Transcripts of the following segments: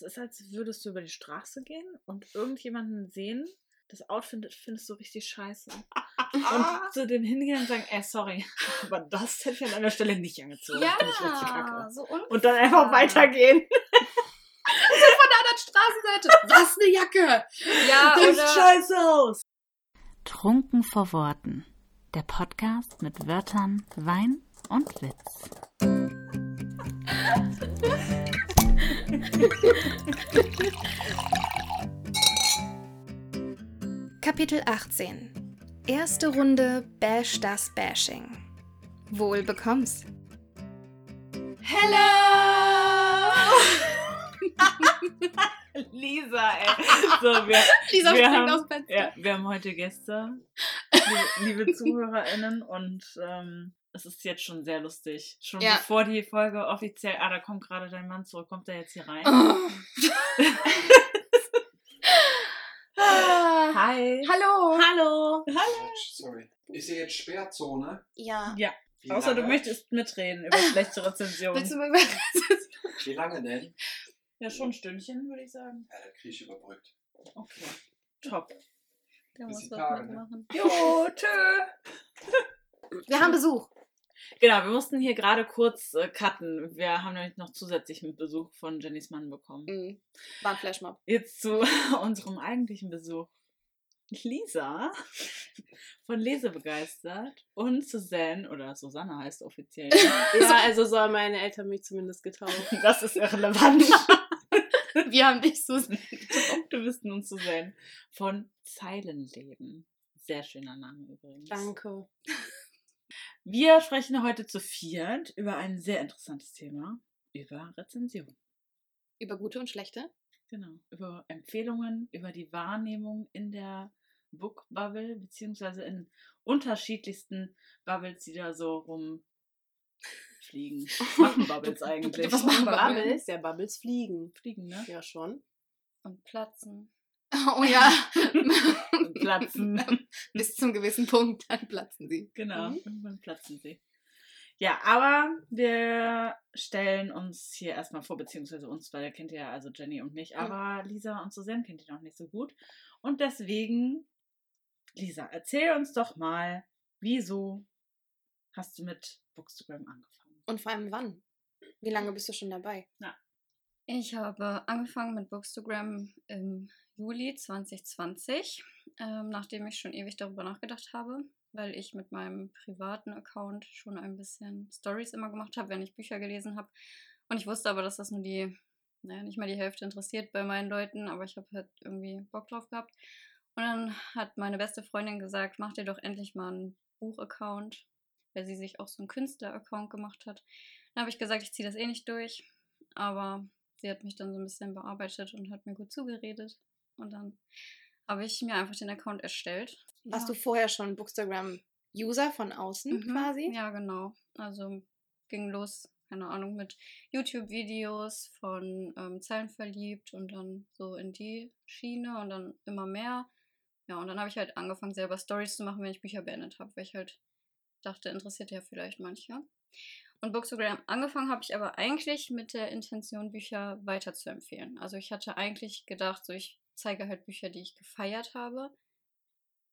Das ist, als würdest du über die Straße gehen und irgendjemanden sehen, das Outfit findest du richtig scheiße. und zu dem hingehen und sagen, ey, sorry, aber das hätte ich an einer Stelle nicht angezogen. Ja, Finde ich richtig kacke. so unfair. Und dann einfach weitergehen. von der anderen Straßenseite. Was eine Jacke. Ja, Sieht oder scheiße aus. Trunken vor Worten. Der Podcast mit Wörtern, Wein und Witz. Kapitel 18 Erste Runde Bash das Bashing. Wohl bekomm's. Hello! Lisa, ey. So, wir, Lisa wir, haben, aus Fenster. ja, wir haben heute Gäste, liebe, liebe ZuhörerInnen, und ähm, es ist jetzt schon sehr lustig. Schon Ja. bevor die Folge offiziell, ah, da kommt gerade dein Mann zurück, kommt er jetzt hier rein? Oh. Hi. Hallo. Hallo. Sorry. Ist hier jetzt Sperrzone? Ja. Ja, Wie außer du lange? möchtest mitreden über schlechte Rezensionen. Willst du mal über Wie lange denn? Ja, schon ein Stündchen, würde ich sagen. Ja, da krieg ich überbrückt. Okay. Top. Der muss was Tage, ne? mitmachen. Jo, tschö. Wir haben Besuch. Genau, wir mussten hier gerade kurz äh, cutten. Wir haben nämlich noch zusätzlich mit Besuch von Jennys Mann bekommen. Mhm. War ein Flashmob. Jetzt zu unserem eigentlichen Besuch. Lisa von Lese begeistert und Suzanne, oder Susanne heißt offiziell. Ja, also so haben meine Eltern mich zumindest getauft. Das ist irrelevant. Wir haben dich so. Du bist nun Suzanne von Zeilenleben. Sehr schöner Name übrigens. Danke. Wir sprechen heute zu viert über ein sehr interessantes Thema, über Rezension. Über gute und schlechte. Genau, über Empfehlungen, über die Wahrnehmung in der Book Bubble, beziehungsweise in unterschiedlichsten Bubbles, die da so rumfliegen. Was machen Bubbles eigentlich? Was machen Bubbles? Bubbles? Ja, Bubbles fliegen. Fliegen, ne? Ja, schon. Und platzen. Oh ja. Platzen. Bis zum gewissen Punkt, dann platzen sie. Genau, Mhm. irgendwann platzen sie. Ja, aber wir stellen uns hier erstmal vor, beziehungsweise uns, weil ihr kennt ja also Jenny und mich, aber Lisa und Susanne kennt ihr noch nicht so gut. Und deswegen, Lisa, erzähl uns doch mal, wieso hast du mit Bookstagram angefangen? Und vor allem wann? Wie lange bist du schon dabei? Ich habe angefangen mit Bookstagram im Juli 2020, ähm, nachdem ich schon ewig darüber nachgedacht habe, weil ich mit meinem privaten Account schon ein bisschen Stories immer gemacht habe, wenn ich Bücher gelesen habe. Und ich wusste aber, dass das nur die, naja, nicht mal die Hälfte interessiert bei meinen Leuten, aber ich habe halt irgendwie Bock drauf gehabt. Und dann hat meine beste Freundin gesagt, mach dir doch endlich mal einen Buchaccount, weil sie sich auch so einen Künstler-Account gemacht hat. Dann habe ich gesagt, ich ziehe das eh nicht durch, aber sie hat mich dann so ein bisschen bearbeitet und hat mir gut zugeredet. Und dann habe ich mir einfach den Account erstellt. Warst ja. du vorher schon Bookstagram-User von außen Mhm, quasi? Ja, genau. Also ging los, keine Ahnung, mit YouTube-Videos von ähm, Zeilen verliebt und dann so in die Schiene und dann immer mehr. Ja, und dann habe ich halt angefangen, selber Stories zu machen, wenn ich Bücher beendet habe, weil ich halt dachte, interessiert ja vielleicht manche. Und Bookstagram angefangen habe ich aber eigentlich mit der Intention, Bücher weiter zu empfehlen. Also ich hatte eigentlich gedacht, so ich zeige halt Bücher, die ich gefeiert habe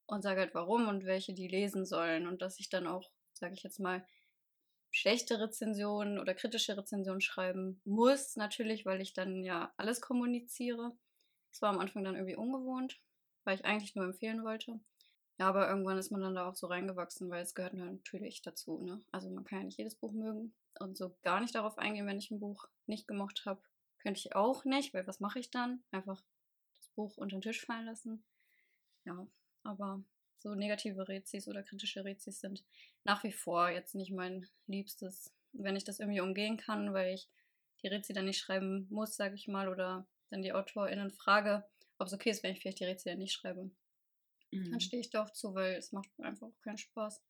und sage halt warum und welche die lesen sollen und dass ich dann auch, sage ich jetzt mal, schlechte Rezensionen oder kritische Rezensionen schreiben muss, natürlich, weil ich dann ja alles kommuniziere. Das war am Anfang dann irgendwie ungewohnt, weil ich eigentlich nur empfehlen wollte. Ja, aber irgendwann ist man dann da auch so reingewachsen, weil es gehört natürlich dazu. Ne? Also man kann ja nicht jedes Buch mögen und so gar nicht darauf eingehen, wenn ich ein Buch nicht gemocht habe. Könnte ich auch nicht, weil was mache ich dann? Einfach das Buch unter den Tisch fallen lassen. Ja, aber so negative Rezis oder kritische Rezis sind nach wie vor jetzt nicht mein Liebstes. Wenn ich das irgendwie umgehen kann, weil ich die Rezi dann nicht schreiben muss, sage ich mal, oder dann die AutorInnen frage, ob es okay ist, wenn ich vielleicht die Rezi dann nicht schreibe, Mhm. dann stehe ich da auch zu, weil es macht mir einfach keinen Spaß.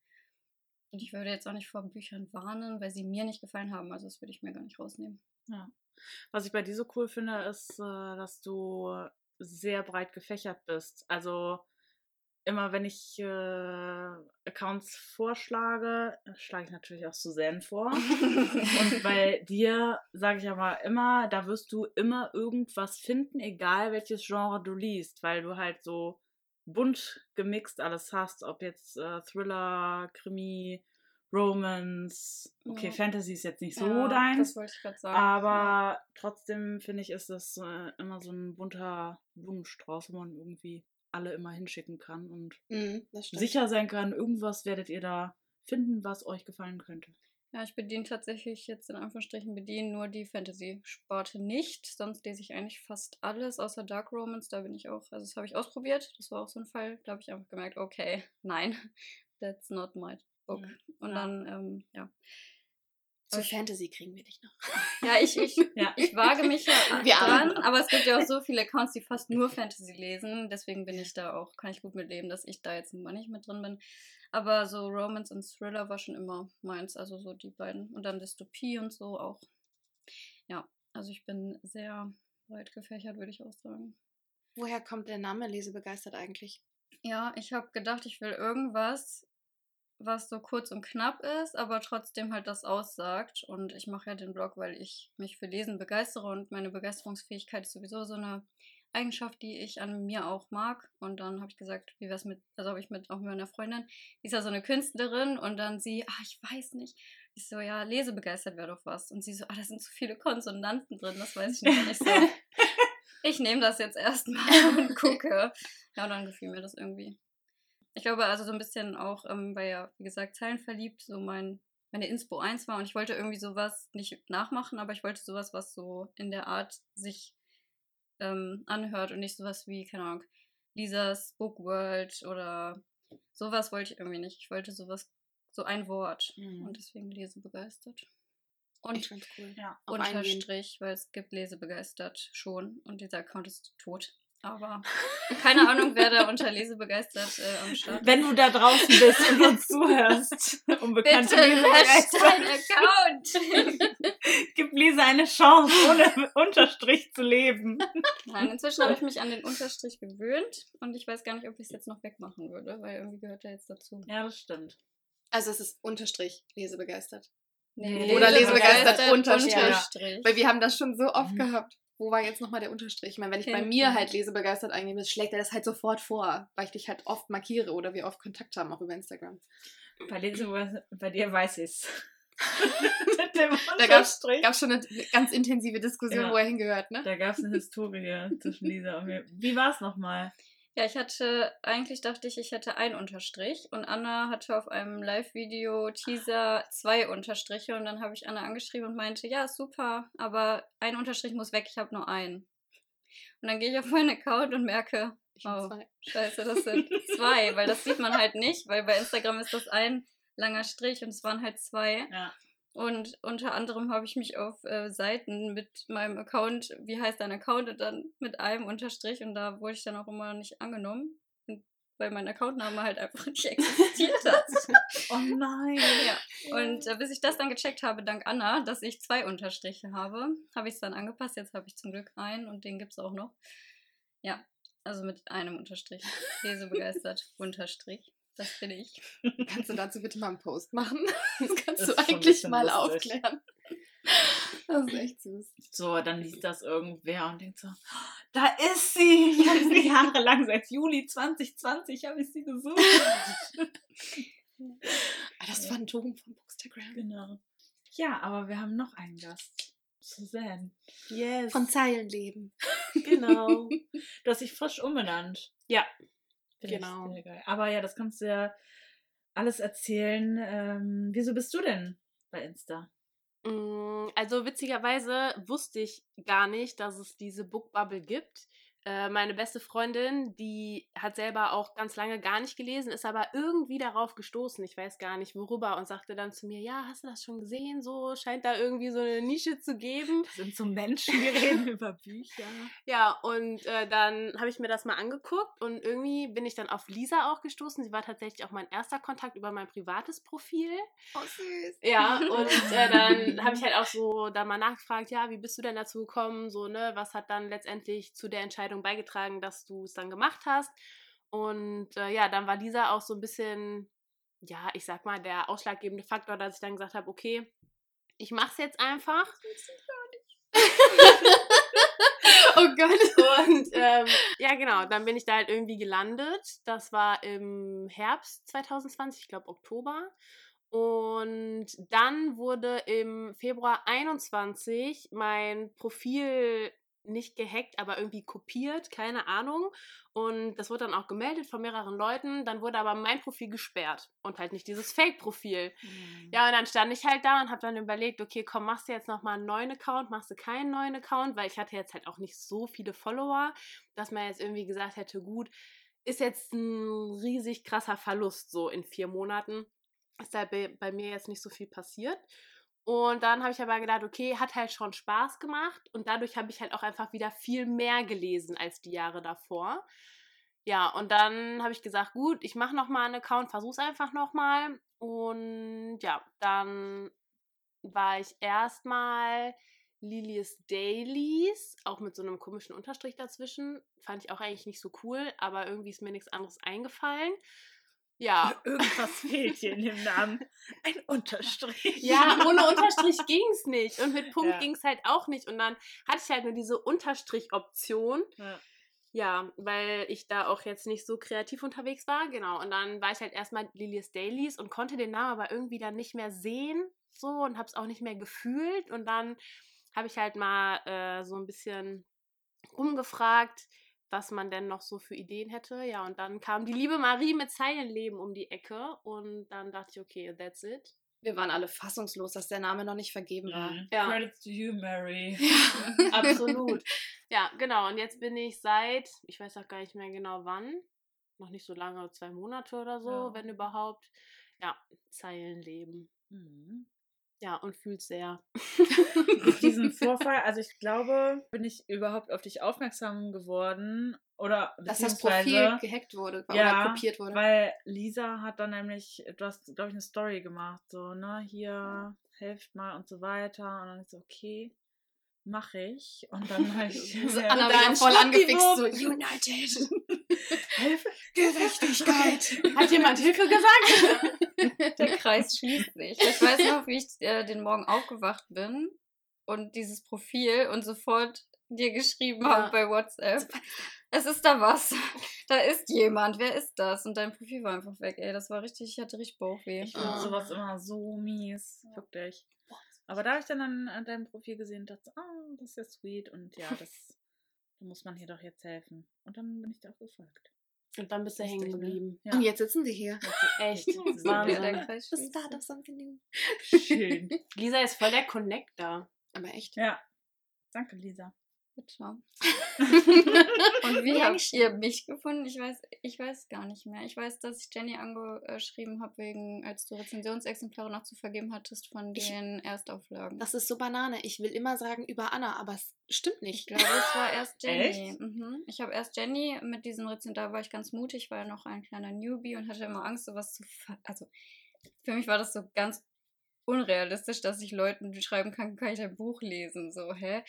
Und ich würde jetzt auch nicht vor Büchern warnen, weil sie mir nicht gefallen haben. Also das würde ich mir gar nicht rausnehmen. Ja. Was ich bei dir so cool finde, ist, äh, dass du sehr breit gefächert bist. Also immer wenn ich äh, Accounts vorschlage, schlage ich natürlich auch Suzanne vor. Und bei dir sage ich aber immer, da wirst du immer irgendwas finden, egal welches Genre du liest, weil du halt so bunt gemixt alles hast, ob jetzt äh, Thriller, Krimi, Romance. Okay, Ja. Fantasy ist jetzt nicht so Ja, deins. Das wollte ich gerade sagen. Aber trotzdem finde ich, ist das äh, immer so ein bunter Blumenstrauß, wo man irgendwie alle immer hinschicken kann und Mhm, sicher sein kann, irgendwas werdet ihr da finden, was euch gefallen könnte. Ja, ich bediene tatsächlich jetzt in Anführungsstrichen bediene nur die Fantasy-Sparte nicht. Sonst lese ich eigentlich fast alles, außer Dark Romance. Da bin ich auch, also das habe ich ausprobiert. Das war auch so ein Fall. Da habe ich einfach gemerkt, okay, nein, that's not my book. Mhm. Und Ja. dann, ähm, ja. Zu ich- Fantasy kriegen wir dich noch. Ja, ich, ich, Ja. ich wage mich ja dran, alle. aber es gibt ja auch so viele Accounts, die fast nur Fantasy lesen. Deswegen bin ich da auch, kann ich gut mitleben, dass ich da jetzt mal nicht mit drin bin. Aber so Romance und Thriller war schon immer meins, also so die beiden. Und dann Dystopie und so auch. Ja, also ich bin sehr weit gefächert, würde ich auch sagen. Woher kommt der Name Lesebegeistert eigentlich? Ja, ich habe gedacht, ich will irgendwas, was so kurz und knapp ist, aber trotzdem halt das aussagt. Und ich mache ja den Blog, weil ich mich für Lesen begeistere und meine Begeisterungsfähigkeit ist sowieso so eine Eigenschaft, die ich an mir auch mag. Und dann habe ich gesagt, wie wär's mit, also habe ich mit auch mit meiner Freundin, die ist ja so eine Künstlerin und dann sie, ah, ich weiß nicht. Ich so, ja, lesebegeistert wäre doch was. Und sie so, ah, da sind zu viele Konsonanten drin, das weiß ich nicht. Ich so, ich nehme das jetzt erstmal und gucke. Ja, und dann gefiel mir das irgendwie. Ich glaube, also so ein bisschen auch, ähm, weil ja, wie gesagt, Zeilen verliebt, so mein, meine Inspo 1 war und ich wollte irgendwie sowas nicht nachmachen, aber ich wollte sowas, was so in der Art sich ähm, anhört und nicht sowas wie, keine Ahnung, Lisas Book World oder sowas wollte ich irgendwie nicht. Ich wollte sowas, so ein Wort Mhm. und deswegen lesebegeistert. Und cool. Ja. Unterstrich, weil es gibt lesebegeistert schon und dieser Account ist tot. Aber keine Ahnung, wer da unter lesebegeistert äh, am Start ist. Wenn du da draußen bist und uns zuhörst, unbekannte Bitte deinen Account! gib Lisa eine Chance, ohne Unterstrich zu leben. Nein, inzwischen habe ich mich an den Unterstrich gewöhnt und ich weiß gar nicht, ob ich es jetzt noch wegmachen würde, weil irgendwie gehört er jetzt dazu. Ja, das stimmt. Also es ist Unterstrich Lesebegeistert. Nee, Oder lesebegeistert lesebegeistert Unterstrich. Unterstrich. Weil wir haben das schon so oft Mhm. gehabt. Wo war jetzt nochmal der Unterstrich? Ich meine, wenn ich bei Hinten. mir halt lesebegeistert eingebe, schlägt er das halt sofort vor, weil ich dich halt oft markiere oder wir oft Kontakt haben, auch über Instagram. Bei, Lese, bei dir weiß. Mit dem Da Unterstrich. gab's schon eine ganz intensive Diskussion, Ja. wo er hingehört, ne? Da gab es eine Historie zwischen Lisa und mir. Wie war es nochmal? Ja, ich hatte, eigentlich dachte ich, ich hätte einen Unterstrich und Anna hatte auf einem Live-Video-Teaser zwei Unterstriche und dann habe ich Anna angeschrieben und meinte, ja, super, aber ein Unterstrich muss weg, ich habe nur einen. Und dann gehe ich auf meinen Account und merke, Oh. zwei. scheiße, das sind zwei, weil das sieht man halt nicht, weil bei Instagram ist das ein langer Strich und es waren halt zwei. Ja. Und unter anderem habe ich mich auf äh, Seiten mit meinem Account, wie heißt dein Account, und dann mit einem Unterstrich und da wurde ich dann auch immer nicht angenommen. Und weil mein Accountname halt einfach nicht existiert hat. Oh nein. ja. Und äh, bis ich das dann gecheckt habe, dank Anna, dass ich zwei Unterstriche habe, habe ich es dann angepasst. Jetzt habe ich zum Glück einen und den gibt es auch noch. Ja, also mit einem Unterstrich. Lesebegeistert Unterstrich. Das bin ich. Kannst du dazu bitte mal einen Post machen? Das kannst Das du eigentlich mal lustig. aufklären. Das ist echt süß. So, dann liest das irgendwer und denkt so, da ist sie! Ich habe sie jahrelang, seit Juli 2020 habe ich sie gesucht. Ah, Das Phantom von Bookstagram. genau. Ja, aber wir haben noch einen Gast. Suzanne. Yes. Von Zeilenleben. genau. Du hast dich frisch umbenannt. Ja, genau. Aber ja, das kannst du ja alles erzählen. Ähm, wieso bist du denn bei Insta? Mm, Also witzigerweise wusste ich gar nicht, dass es diese Bookbubble gibt. Äh, Meine beste Freundin, die hat selber auch ganz lange gar nicht gelesen, ist aber irgendwie darauf gestoßen, ich weiß gar nicht worüber, und sagte dann zu mir, ja, hast du das schon gesehen? So scheint da irgendwie so eine Nische zu geben. Das sind so Menschen, die reden über Bücher. Ja, und äh, dann habe ich mir das mal angeguckt und irgendwie bin ich dann auf Lisa auch gestoßen. Sie war tatsächlich auch mein erster Kontakt über mein privates Profil. Oh, süß. Ja, und äh, dann habe ich halt auch so da mal nachgefragt, ja, wie bist du denn dazu gekommen? So, ne, was hat dann letztendlich zu der Entscheidung beigetragen, dass du es dann gemacht hast? Und äh, ja, dann war dieser auch so ein bisschen, ja, ich sag mal, der ausschlaggebende Faktor, dass ich dann gesagt habe, okay, ich mach's jetzt einfach. Oh Gott. Und ähm, ja, genau, dann bin ich da halt irgendwie gelandet. Das war im Herbst 2020, ich glaube Oktober. Und dann wurde im Februar 21 mein Profil nicht gehackt, aber irgendwie kopiert, keine Ahnung. Und das wurde dann auch gemeldet von mehreren Leuten. Dann wurde aber mein Profil gesperrt und halt nicht dieses Fake-Profil. Mhm. Ja, und dann stand ich halt da und habe dann überlegt, okay, komm, machst du jetzt nochmal einen neuen Account, machst du keinen neuen Account, weil ich hatte jetzt halt auch nicht so viele Follower, dass man jetzt irgendwie gesagt hätte, gut, ist jetzt ein riesig krasser Verlust so in vier Monaten. Ist da bei, bei mir jetzt nicht so viel passiert. Und dann habe ich aber gedacht, okay, hat halt schon Spaß gemacht und dadurch habe ich halt auch einfach wieder viel mehr gelesen als die Jahre davor. Ja, und dann habe ich gesagt, gut, ich mache nochmal einen Account, versuch's einfach nochmal. Und ja, dann war ich erstmal Lilias Dailies, auch mit so einem komischen Unterstrich dazwischen. Fand ich auch eigentlich nicht so cool, aber irgendwie ist mir nichts anderes eingefallen. Ja, Irgendwas fehlt hier in dem Namen. Ein Unterstrich. ja, ohne Unterstrich ging's nicht. Und mit Punkt Ja. ging's halt auch nicht. Und dann hatte ich halt nur diese Unterstrich-Option. Ja. Ja, weil ich da auch jetzt nicht so kreativ unterwegs war, genau. Und dann war ich halt erstmal Lilias Dailies und konnte den Namen aber irgendwie dann nicht mehr sehen, so und hab's auch nicht mehr gefühlt. Und dann habe ich halt mal äh, so ein bisschen rumgefragt, was man denn noch so für Ideen hätte. Ja, und dann kam die liebe Marie mit Zeilenleben um die Ecke und dann dachte ich, okay, that's it. Wir waren alle fassungslos, dass der Name noch nicht vergeben war. Mhm. Ja. Credits to you, Mary. Absolut. ja, genau. Und jetzt bin ich seit, ich weiß auch gar nicht mehr genau wann, noch nicht so lange, zwei Monate oder so, Ja. wenn überhaupt. Ja, Zeilenleben. Mhm. Ja, und fühlt sehr. Durch diesen Vorfall, also ich glaube, bin ich überhaupt auf dich aufmerksam geworden oder Dass das Profil gehackt wurde Ja, oder kopiert wurde. weil Lisa hat dann nämlich, du hast, glaube ich, eine Story gemacht, so, ne, hier, helft mal und so weiter. Und dann ist so, okay, mache ich. Und dann habe ich So ja, Anna dann voll angefixt, so. United. Hilfe, Gerechtigkeit. Hat jemand Hilfe gesagt? Der Kreis schließt sich. Ich weiß noch, wie ich äh, den Morgen aufgewacht bin und dieses Profil und sofort dir geschrieben Ja. habe bei WhatsApp. Es ist da was. Da ist jemand. Wer ist das? Und dein Profil war einfach weg, ey. Das war richtig, ich hatte richtig Bauchweh. Ich finde Ah. sowas immer so mies, wirklich. Aber da habe ich dann an, an deinem Profil gesehen und dachte, ah, das ist ja sweet und ja, das da muss man hier doch jetzt helfen. Und dann bin ich da auch gefolgt. Und dann bist du hängen geblieben. Ja. Und jetzt sitzen wir hier. Echt. Wahnsinn. Schließt start of something new. Schön. Lisa ist voll der Connector. Aber echt. Ja. Danke, Lisa. Bitte. Und wie habt ihr mich gefunden? Ich weiß, ich weiß gar nicht mehr. Ich weiß, dass ich Jenny angeschrieben habe, wegen, als du Rezensionsexemplare noch zu vergeben hattest von Ich- den Erstauflagen. Das ist so Banane. Ich will immer sagen über Anna, aber es stimmt ich nicht. glaube, es war erst Jenny. Mhm. Ich habe erst Jenny mit diesen Rezensionen, da war ich ganz mutig, war ja noch ein kleiner Newbie und hatte immer Angst, sowas zu ver Also, für mich war das so ganz unrealistisch, dass ich Leuten schreiben kann, kann ich dein Buch lesen, so, hä?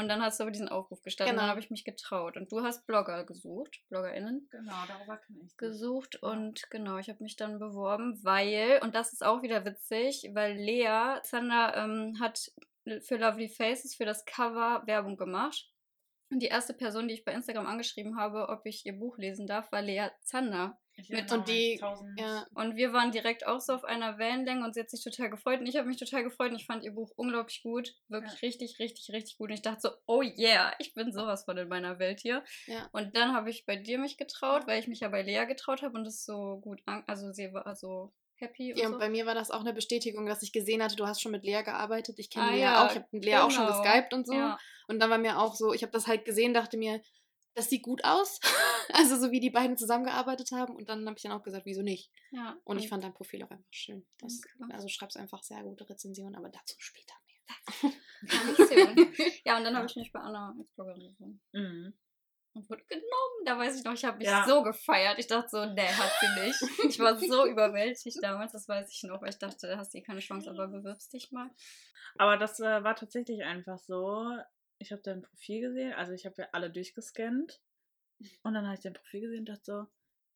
Und dann hast du aber diesen Aufruf gestartet und Genau. dann habe ich mich getraut. Und du hast Blogger gesucht, BloggerInnen Genau, darüber kann ich. gesucht und genau, ich habe mich dann beworben, weil, und das ist auch wieder witzig, weil Lea Zander ähm, hat für Lovely Faces für das Cover Werbung gemacht. Und die erste Person, die ich bei Instagram angeschrieben habe, ob ich ihr Buch lesen darf, war Lea Zander. Mit und die- Ja. Und wir waren direkt auch so auf einer Wellenlänge und sie hat sich total gefreut und ich habe mich total gefreut und ich fand ihr Buch unglaublich gut. Wirklich Ja. richtig, richtig, richtig gut. Und ich dachte so, oh yeah, ich bin sowas von in meiner Welt hier. Ja. Und dann habe ich bei dir mich getraut, weil ich mich ja bei Lea getraut habe und das so gut an. Also sie war so happy und Ja, so. und bei mir war das auch eine Bestätigung, dass ich gesehen hatte, du hast schon mit Lea gearbeitet. Ich kenne Ah, Lea ja, auch. Ich habe mit Lea auch schon genau. geskypt und so. Ja. Und dann war mir auch so, ich habe das halt gesehen, dachte mir, das sieht gut aus. also so wie die beiden zusammengearbeitet haben. Und dann habe ich dann auch gesagt, wieso nicht? ja. Und ich fand dein Profil auch einfach schön. Das, also schreibst einfach sehr gute Rezensionen, aber dazu später Dankeschön. ja, und dann habe ich mich bei Anna als Bloggerin gefunden. Mhm. Und wurde genommen. Da weiß ich noch, ich habe mich Ja. so gefeiert. Ich dachte so, nee, hat sie nicht. Ich war so überwältigt damals, das weiß ich noch, weil ich dachte, da hast du eh keine Chance, aber bewirbst dich mal. Aber das äh, war tatsächlich einfach so. Ich habe dein Profil gesehen, also ich habe ja alle durchgescannt. Und dann habe ich dein Profil gesehen und dachte so,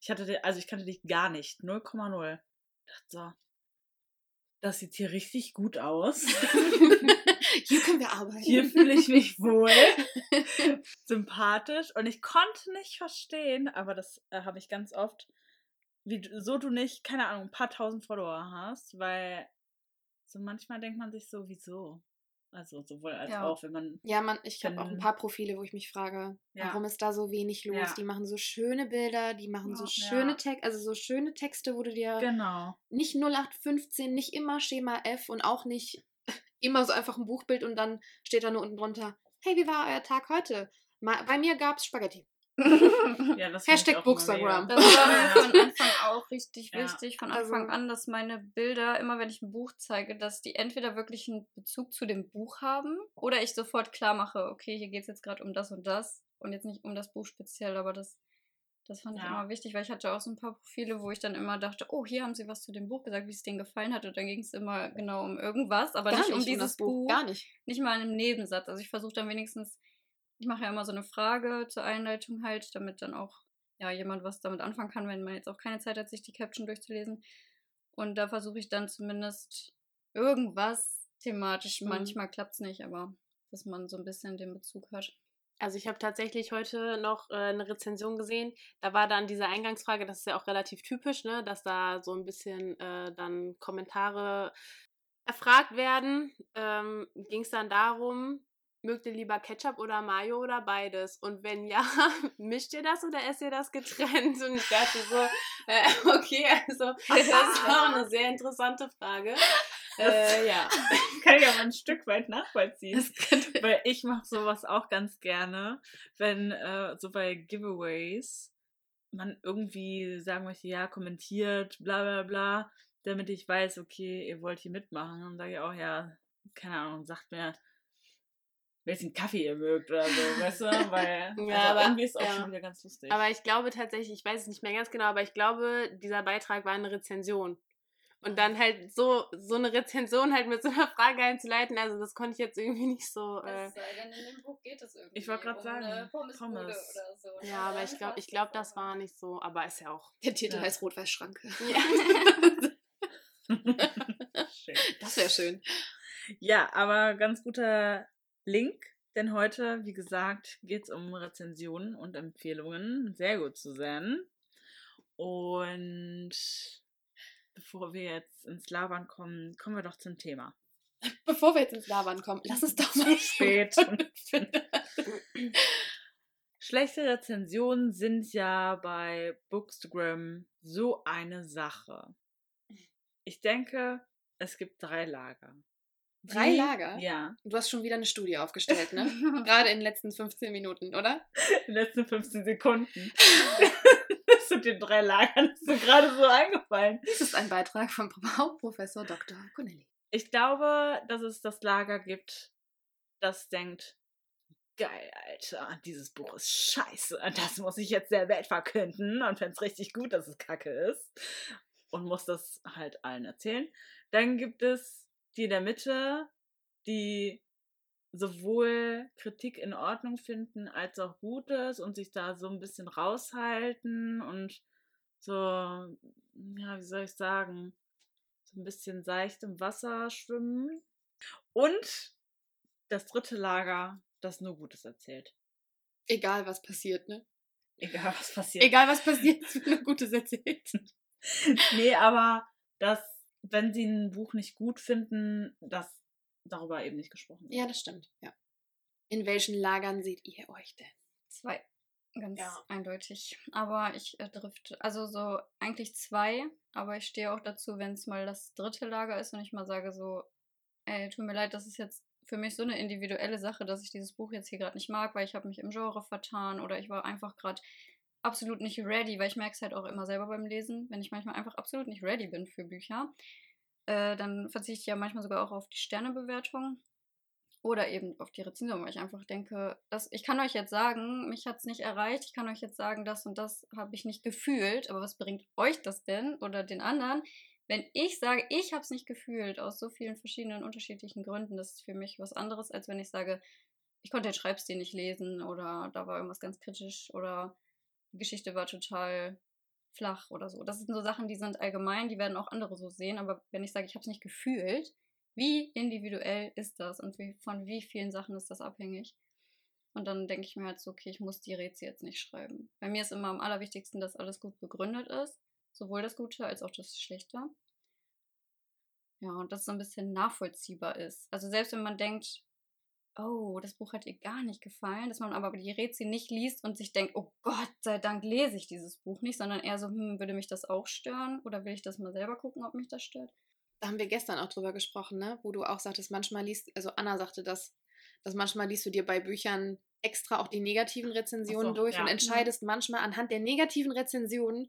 Ich hatte, di- also ich kannte dich gar nicht, 0,0. Ich dachte so, das sieht hier richtig gut aus. Hier können wir arbeiten. Hier fühle ich mich wohl, sympathisch und ich konnte nicht verstehen, aber das äh, habe ich ganz oft, wie du- so du nicht, keine Ahnung, ein paar tausend Follower hast, weil so manchmal denkt man sich so, wieso? Also sowohl als Ja. auch, wenn man Ja, man, ich habe auch ein paar Profile, wo ich mich frage, Ja. warum ist da so wenig los? Ja. Die machen so schöne Bilder, die machen so schöne Ja. Texte, also so schöne Texte, wo du dir genau. nicht 0815, nicht immer Schema F und auch nicht immer so einfach ein Buchbild und dann steht da nur unten drunter, hey, wie war euer Tag heute? Bei mir gab's Spaghetti. Ja, ich Hashtag Bookstagram. Das war mir von Anfang auch richtig Ja. wichtig, von Also- Anfang an, dass meine Bilder, immer wenn ich ein Buch zeige, dass die entweder wirklich einen Bezug zu dem Buch haben oder ich sofort klar mache, okay, hier geht es jetzt gerade um das und das und jetzt nicht um das Buch speziell, aber das, das fand ich Ja. immer wichtig, weil ich hatte auch so ein paar Profile, wo ich dann immer dachte, oh, hier haben sie was zu dem Buch gesagt, wie es denen gefallen hat und dann ging es immer genau um irgendwas, aber nicht um nicht um dieses das Buch, Buch, gar nicht. nicht mal in einem Nebensatz. Also ich versuche dann wenigstens, ich mache ja immer so eine Frage zur Einleitung halt, damit dann auch ja jemand was damit anfangen kann, wenn man jetzt auch keine Zeit hat, sich die Caption durchzulesen. Und da versuche ich dann zumindest irgendwas thematisch. Mhm. Manchmal klappt es nicht, aber dass man so ein bisschen den Bezug hat. Also ich habe tatsächlich heute noch äh, eine Rezension gesehen. Da war dann diese Eingangsfrage, das ist ja auch relativ typisch, ne, dass da so ein bisschen äh, dann Kommentare erfragt werden. Ähm, Ging es dann darum, mögt ihr lieber Ketchup oder Mayo oder beides? Und wenn ja, mischt ihr das oder esst ihr das getrennt? Und ich dachte so, äh, okay, also das ist auch eine sehr interessante Frage. Äh, ja. Kann ich aber ein Stück weit nachvollziehen. Weil ich mache sowas auch ganz gerne, wenn äh, so bei Giveaways man irgendwie sagen möchte, ja, kommentiert, bla bla bla, damit ich weiß, okay, ihr wollt hier mitmachen. Dann sage ich auch, ja, keine Ahnung, sagt mir, welchen Kaffee ihr mögt oder so, weißt du? Weil Ja, also aber- irgendwie ist auch ja. schon wieder ganz lustig. Aber ich glaube tatsächlich, ich weiß es nicht mehr ganz genau, aber ich glaube, dieser Beitrag war eine Rezension. Und dann halt so, so eine Rezension halt mit so einer Frage einzuleiten, also das konnte ich jetzt irgendwie nicht so. Äh, Es sei denn, in dem Buch geht es irgendwie. Ich wollte gerade um sagen, Pommesbude Pommes. Oder so. ne? ja, aber ich glaube, ich glaube, das war nicht so, aber ist ja auch. Der Titel Ja. heißt Rot-Weiß-Schranke. Schön. Das wäre schön. Ja, aber ganz guter Link, denn heute, wie gesagt, geht es um Rezensionen und Empfehlungen. Sehr gut, Susanne. Und bevor wir jetzt ins Labern kommen, kommen wir doch zum Thema. Bevor wir jetzt ins Labern kommen, lass uns doch mal spät. Schlechte Rezensionen sind ja bei Bookstagram so eine Sache. Ich denke, es gibt drei Lager. Drei Die- Lager? Ja. Du hast schon wieder eine Studie aufgestellt, ne? Gerade in den letzten 15 Minuten, oder? In den letzten 15 Sekunden. das sind den drei Lagern ist mir gerade so eingefallen. Dies ist ein Beitrag von Hauptprofessor Dr. Connelly. Ich glaube, dass es das Lager gibt, das denkt, geil, Alter, dieses Buch ist scheiße. Das muss ich jetzt der Welt verkünden und fände es richtig gut, dass es kacke ist. Und muss das halt allen erzählen. Dann gibt es die in der Mitte, die sowohl Kritik in Ordnung finden als auch Gutes und sich da so ein bisschen raushalten und so, ja, wie soll ich sagen, so ein bisschen seicht im Wasser schwimmen. Und das dritte Lager, das nur Gutes erzählt. Egal, was passiert, ne? Egal, was passiert. Egal, was passiert, es wird nur Gutes erzählt. nee, aber dass, wenn sie ein Buch nicht gut finden, dass darüber eben nicht gesprochen wird. Ja, das stimmt, ja. In welchen Lagern seht ihr euch denn? Zwei. Ganz Ja. eindeutig. Aber ich äh, drifte, also so eigentlich zwei, aber ich stehe auch dazu, wenn es mal das dritte Lager ist und ich mal sage so, ey, tut mir leid, das ist jetzt für mich so eine individuelle Sache, dass ich dieses Buch jetzt hier gerade nicht mag, weil ich habe mich im Genre vertan oder ich war einfach gerade absolut nicht ready, weil ich merke es halt auch immer selber beim Lesen, wenn ich manchmal einfach absolut nicht ready bin für Bücher, äh, dann verzichte ich ja manchmal sogar auch auf die Sternebewertung oder eben auf die Rezension, weil ich einfach denke, dass, ich kann euch jetzt sagen, mich hat es nicht erreicht, ich kann euch jetzt sagen, das und das habe ich nicht gefühlt, aber was bringt euch das denn oder den anderen, wenn ich sage, ich habe es nicht gefühlt, aus so vielen verschiedenen unterschiedlichen Gründen, das ist für mich was anderes, als wenn ich sage, ich konnte den Schreibstil nicht lesen oder da war irgendwas ganz kritisch oder Geschichte war total flach oder so. Das sind so Sachen, die sind allgemein, die werden auch andere so sehen, aber wenn ich sage, ich habe es nicht gefühlt, wie individuell ist das und wie, von wie vielen Sachen ist das abhängig? Und dann denke ich mir halt so, okay, ich muss die Rätsel jetzt nicht schreiben. Bei mir ist immer am allerwichtigsten, dass alles gut begründet ist, sowohl das Gute als auch das Schlechte. Ja, und dass es so ein bisschen nachvollziehbar ist. Also selbst wenn man denkt, oh, das Buch hat ihr gar nicht gefallen, dass man aber die Rätsel nicht liest und sich denkt, oh Gott sei Dank lese ich dieses Buch nicht, sondern eher so, hm, würde mich das auch stören oder will ich das mal selber gucken, ob mich das stört? Da haben wir gestern auch drüber gesprochen, ne? wo du auch sagtest, manchmal liest, also Anna sagte das, dass manchmal liest du dir bei Büchern extra auch die negativen Rezensionen so, durch ja. und entscheidest manchmal anhand der negativen Rezensionen,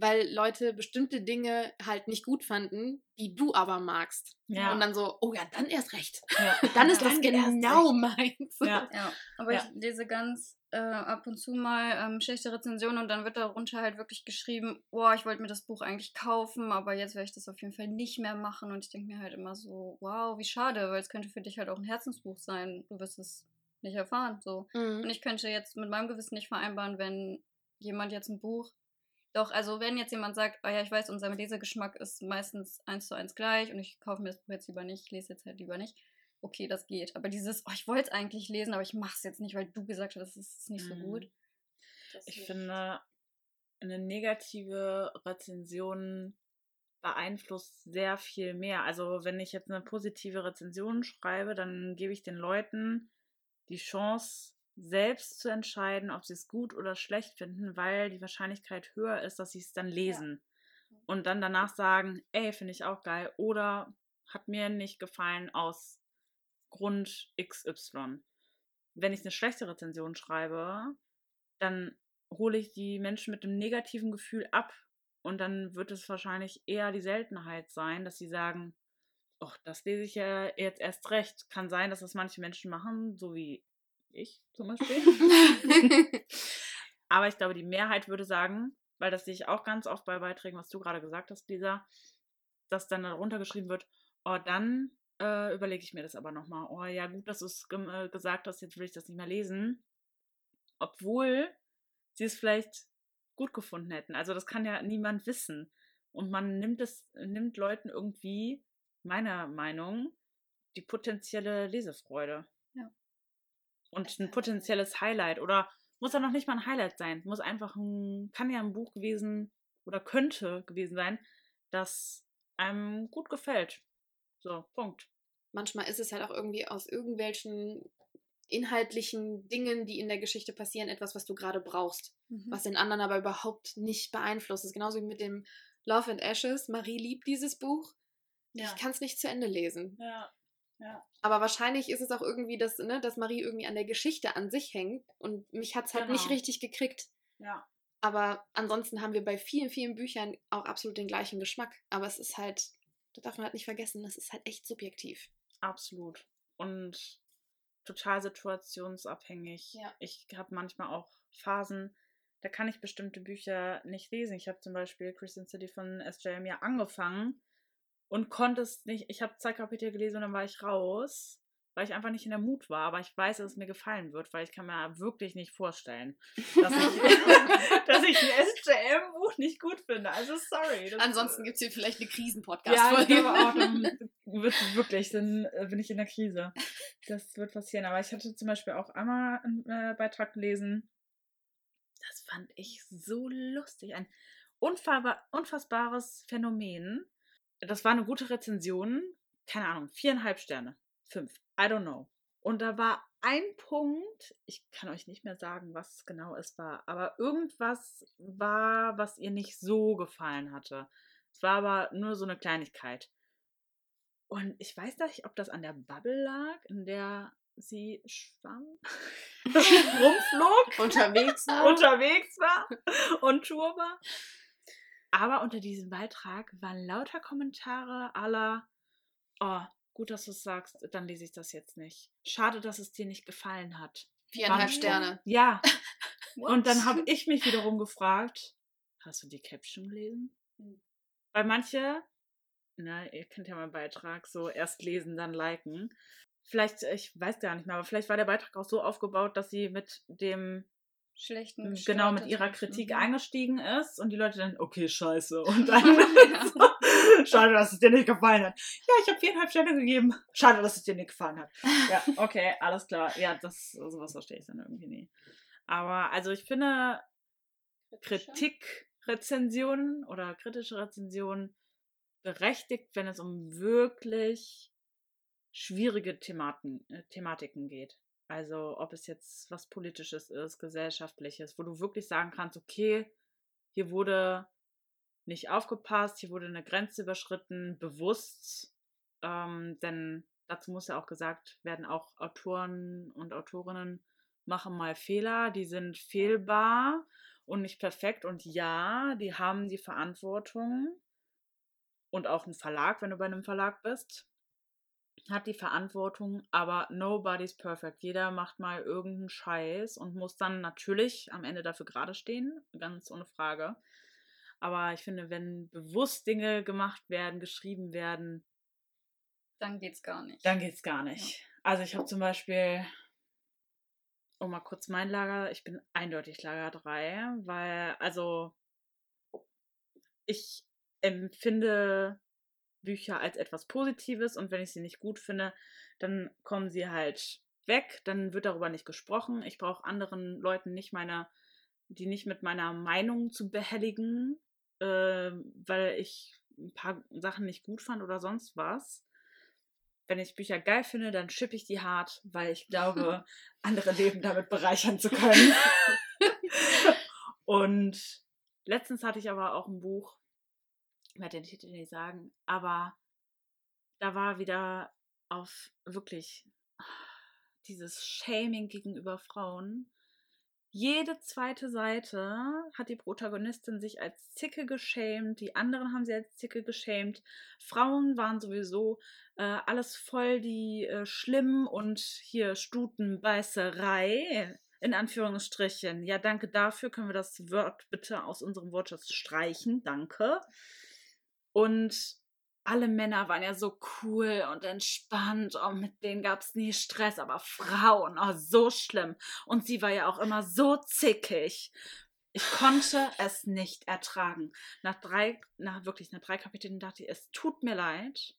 weil Leute bestimmte Dinge halt nicht gut fanden, die du aber magst. Ja. Und dann so, oh ja, dann erst recht. Ja. Dann ist das genau meins. Ja. Ja, aber Ja. ich lese ganz äh, ab und zu mal ähm, schlechte Rezensionen und dann wird darunter halt wirklich geschrieben, boah, ich wollte mir das Buch eigentlich kaufen, aber jetzt werde ich das auf jeden Fall nicht mehr machen. Und ich denke mir halt immer so, wow, wie schade, weil es könnte für dich halt auch ein Herzensbuch sein. Du wirst es nicht erfahren. So. Und Mhm. ich könnte jetzt mit meinem Gewissen nicht vereinbaren, wenn jemand jetzt ein Buch. Doch, also wenn jetzt jemand sagt, oh ja, ich weiß, unser Lesegeschmack ist meistens eins zu eins gleich und ich kaufe mir das Buch jetzt lieber nicht, ich lese jetzt halt lieber nicht. Okay, das geht. Aber dieses, oh, ich wollte es eigentlich lesen, aber ich mache es jetzt nicht, weil du gesagt hast, das ist nicht so Mhm. gut. Das Ich finde, eine negative Rezension beeinflusst sehr viel mehr. Also wenn ich jetzt eine positive Rezension schreibe, dann gebe ich den Leuten die Chance, selbst zu entscheiden, ob sie es gut oder schlecht finden, weil die Wahrscheinlichkeit höher ist, dass sie es dann lesen. Und dann danach sagen, ey, finde ich auch geil. Oder hat mir nicht gefallen aus Grund XY. Wenn ich eine schlechte Rezension schreibe, dann hole ich die Menschen mit einem negativen Gefühl ab. Und dann wird es wahrscheinlich eher die Seltenheit sein, dass sie sagen, ach, das lese ich ja jetzt erst recht. Kann sein, dass das manche Menschen machen, so wie ich zum Beispiel. Aber ich glaube, die Mehrheit würde sagen, weil das sehe ich auch ganz oft bei Beiträgen, was du gerade gesagt hast, Lisa, dass dann darunter geschrieben wird, oh, dann äh, überlege ich mir das aber nochmal. Oh ja, gut, dass du es gem- äh, gesagt hast, jetzt will ich das nicht mehr lesen. Obwohl sie es vielleicht gut gefunden hätten. Also das kann ja niemand wissen. Und man nimmt es, nimmt Leuten irgendwie, meiner Meinung, die potenzielle Lesefreude. Und ein potenzielles Highlight. Oder muss ja noch nicht mal ein Highlight sein. Muss einfach ein, kann ja ein Buch gewesen oder könnte gewesen sein, das einem gut gefällt. So, Punkt. Manchmal ist es halt auch irgendwie aus irgendwelchen inhaltlichen Dingen, die in der Geschichte passieren, etwas, was du gerade brauchst. Mhm. was den anderen aber überhaupt nicht beeinflusst. Das ist genauso wie mit dem Love and Ashes. Marie liebt dieses Buch. Ja. Ich kann es nicht zu Ende lesen. Ja. Ja. Aber wahrscheinlich ist es auch irgendwie, dass, ne, dass Marie irgendwie an der Geschichte an sich hängt. Und mich hat es halt nicht Genau. richtig gekriegt. Ja. Aber ansonsten haben wir bei vielen, vielen Büchern auch absolut den gleichen Geschmack. Aber es ist halt, das darf man halt nicht vergessen, das ist halt echt subjektiv. Absolut. Und total situationsabhängig. Ja. Ich habe manchmal auch Phasen, da kann ich bestimmte Bücher nicht lesen. Ich habe zum Beispiel Christian City von SJM ja angefangen und konnte es nicht. Ich habe zwei Kapitel gelesen und dann war ich raus, weil ich einfach nicht in der Mut war. Aber ich weiß, dass es mir gefallen wird, weil ich kann mir wirklich nicht vorstellen, dass ich, dass ich ein SJM-Buch nicht gut finde. Also sorry. Ansonsten gibt es hier vielleicht eine ja, ich glaube auch, dann wird wirklich, dann äh, bin ich in der Krise. Das wird passieren. Aber ich hatte zum Beispiel auch einmal einen äh, Beitrag gelesen. Das fand ich so lustig. Ein unfassbar, unfassbares Phänomen. Das war eine gute Rezension. Keine Ahnung, viereinhalb Sterne. Fünf. I don't know. Und da war ein Punkt, ich kann euch nicht mehr sagen, was genau es war, aber irgendwas war, was ihr nicht so gefallen hatte. Es war aber nur so eine Kleinigkeit. Und ich weiß nicht, ob das an der Bubble lag, in der sie schwamm, rumflog, Unterwegs war. unterwegs war und Tour war. Aber unter diesem Beitrag waren lauter Kommentare aller, oh, gut, dass du es sagst, dann lese ich das jetzt nicht. Schade, dass es dir nicht gefallen hat. Viereinhalb Sterne. Ja. Und dann habe ich mich wiederum gefragt, hast du die Caption gelesen? Weil manche, na, ihr kennt ja meinen Beitrag, so erst lesen, dann liken. Vielleicht, ich weiß gar nicht mehr, aber vielleicht war der Beitrag auch so aufgebaut, dass sie mit dem schlechten genau mit ihrer. Kritik Mhm. eingestiegen ist und die Leute dann, okay, scheiße. Und dann, schade, dass es dir nicht gefallen hat. Ja, ich habe viereinhalb Sterne gegeben. Schade, dass es dir nicht gefallen hat. Ja, okay, alles klar. Ja, das, sowas verstehe ich dann irgendwie nie. Aber also ich finde Kritikrezensionen oder kritische Rezensionen berechtigt, wenn es um wirklich schwierige Thematen, äh, Thematiken geht. Also ob es jetzt was Politisches ist, Gesellschaftliches, wo du wirklich sagen kannst, okay, hier wurde nicht aufgepasst, hier wurde eine Grenze überschritten, bewusst. Ähm, denn dazu muss ja auch gesagt werden, auch Autoren und Autorinnen machen mal Fehler, die sind fehlbar und nicht perfekt. Und ja, die haben die Verantwortung und auch ein Verlag, wenn du bei einem Verlag bist, hat die Verantwortung, aber nobody's perfect. Jeder macht mal irgendeinen Scheiß und muss dann natürlich am Ende dafür gerade stehen, ganz ohne Frage. Aber ich finde, wenn bewusst Dinge gemacht werden, geschrieben werden, Dann geht's gar nicht. dann geht's gar nicht. Also ich habe zum Beispiel, oh mal kurz mein Lager, ich bin eindeutig Lager 3, weil, also ich empfinde Bücher als etwas Positives und wenn ich sie nicht gut finde, dann kommen sie halt weg, dann wird darüber nicht gesprochen. Ich brauche anderen Leuten nicht meine, die nicht mit meiner Meinung zu behelligen, äh, weil ich ein paar Sachen nicht gut fand oder sonst was. Wenn ich Bücher geil finde, dann schippe ich die hart, weil ich glaube, andere Leben damit bereichern zu können. Und letztens hatte ich aber auch ein Buch, ich werde den Titel nicht sagen, aber da war wieder auf wirklich dieses Shaming gegenüber Frauen. Jede zweite Seite hat die Protagonistin sich als Zicke geschämt, die anderen haben sie als Zicke geschämt. Frauen waren sowieso äh, alles voll die äh, schlimm und hier Stutenbeißerei in Anführungsstrichen. Ja, danke dafür. Können wir das Wort bitte aus unserem Wortschatz streichen? Danke. Und alle Männer waren ja so cool und entspannt und mit denen gab es nie Stress, aber Frauen, oh, so schlimm. Und sie war ja auch immer so zickig. Ich konnte es nicht ertragen. Nach drei, nach wirklich nach drei Kapiteln dachte ich, es tut mir leid.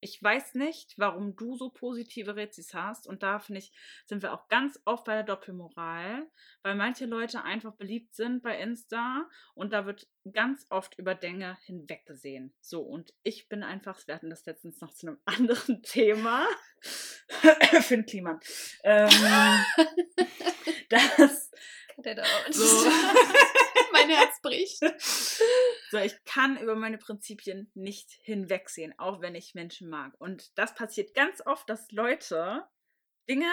Ich weiß nicht, warum du so positive Rezis hast. Und da finde ich, sind wir auch ganz oft bei der Doppelmoral, weil manche Leute einfach beliebt sind bei Insta und da wird ganz oft über Dinge hinweggesehen. So, und ich bin einfach, wir hatten das letztens noch zu einem anderen Thema. Finn Kliman. Ähm, das so. mein Herz bricht. So, ich kann über meine Prinzipien nicht hinwegsehen, auch wenn ich Menschen mag. Und das passiert ganz oft, dass Leute Dinge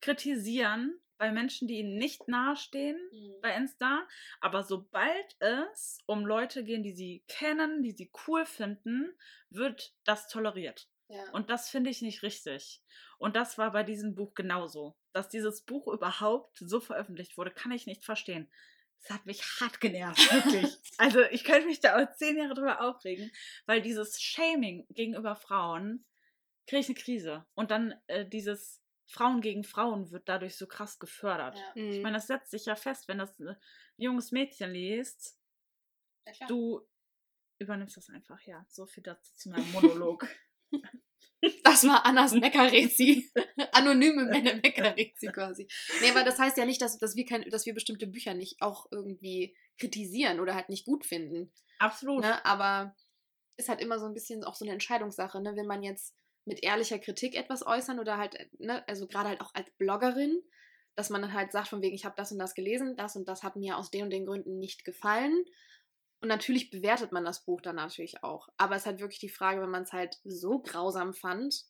kritisieren bei Menschen, die ihnen nicht nahestehen bei Insta. Aber sobald es um Leute geht, die sie kennen, die sie cool finden, wird das toleriert. Ja. Und das finde ich nicht richtig. Und das war bei diesem Buch genauso. Dass dieses Buch überhaupt so veröffentlicht wurde, kann ich nicht verstehen. Das hat mich hart genervt, wirklich. also ich könnte mich da auch zehn Jahre drüber aufregen, weil dieses Shaming gegenüber Frauen kriege ich eine Krise. Und dann äh, dieses Frauen gegen Frauen wird dadurch so krass gefördert. Ja. Ich Mhm. meine, das setzt sich ja fest, wenn das ein junges Mädchen liest, Ja, du übernimmst das einfach, ja. So viel dazu zu meinem Monolog. Das war Annas Meckerrezi. Anonyme Meckerrezi quasi. Nee, aber das heißt ja nicht, dass, dass, wir kein, dass wir bestimmte Bücher nicht auch irgendwie kritisieren oder halt nicht gut finden. Absolut. Ne? Aber ist halt immer so ein bisschen auch so eine Entscheidungssache, ne? Wenn man jetzt mit ehrlicher Kritik etwas äußern oder halt, ne, also gerade halt auch als Bloggerin, dass man dann halt sagt, von wegen, ich habe das und das gelesen, das und das hat mir aus den und den Gründen nicht gefallen. Und natürlich bewertet man das Buch dann natürlich auch. Aber es ist halt wirklich die Frage, wenn man es halt so grausam fand,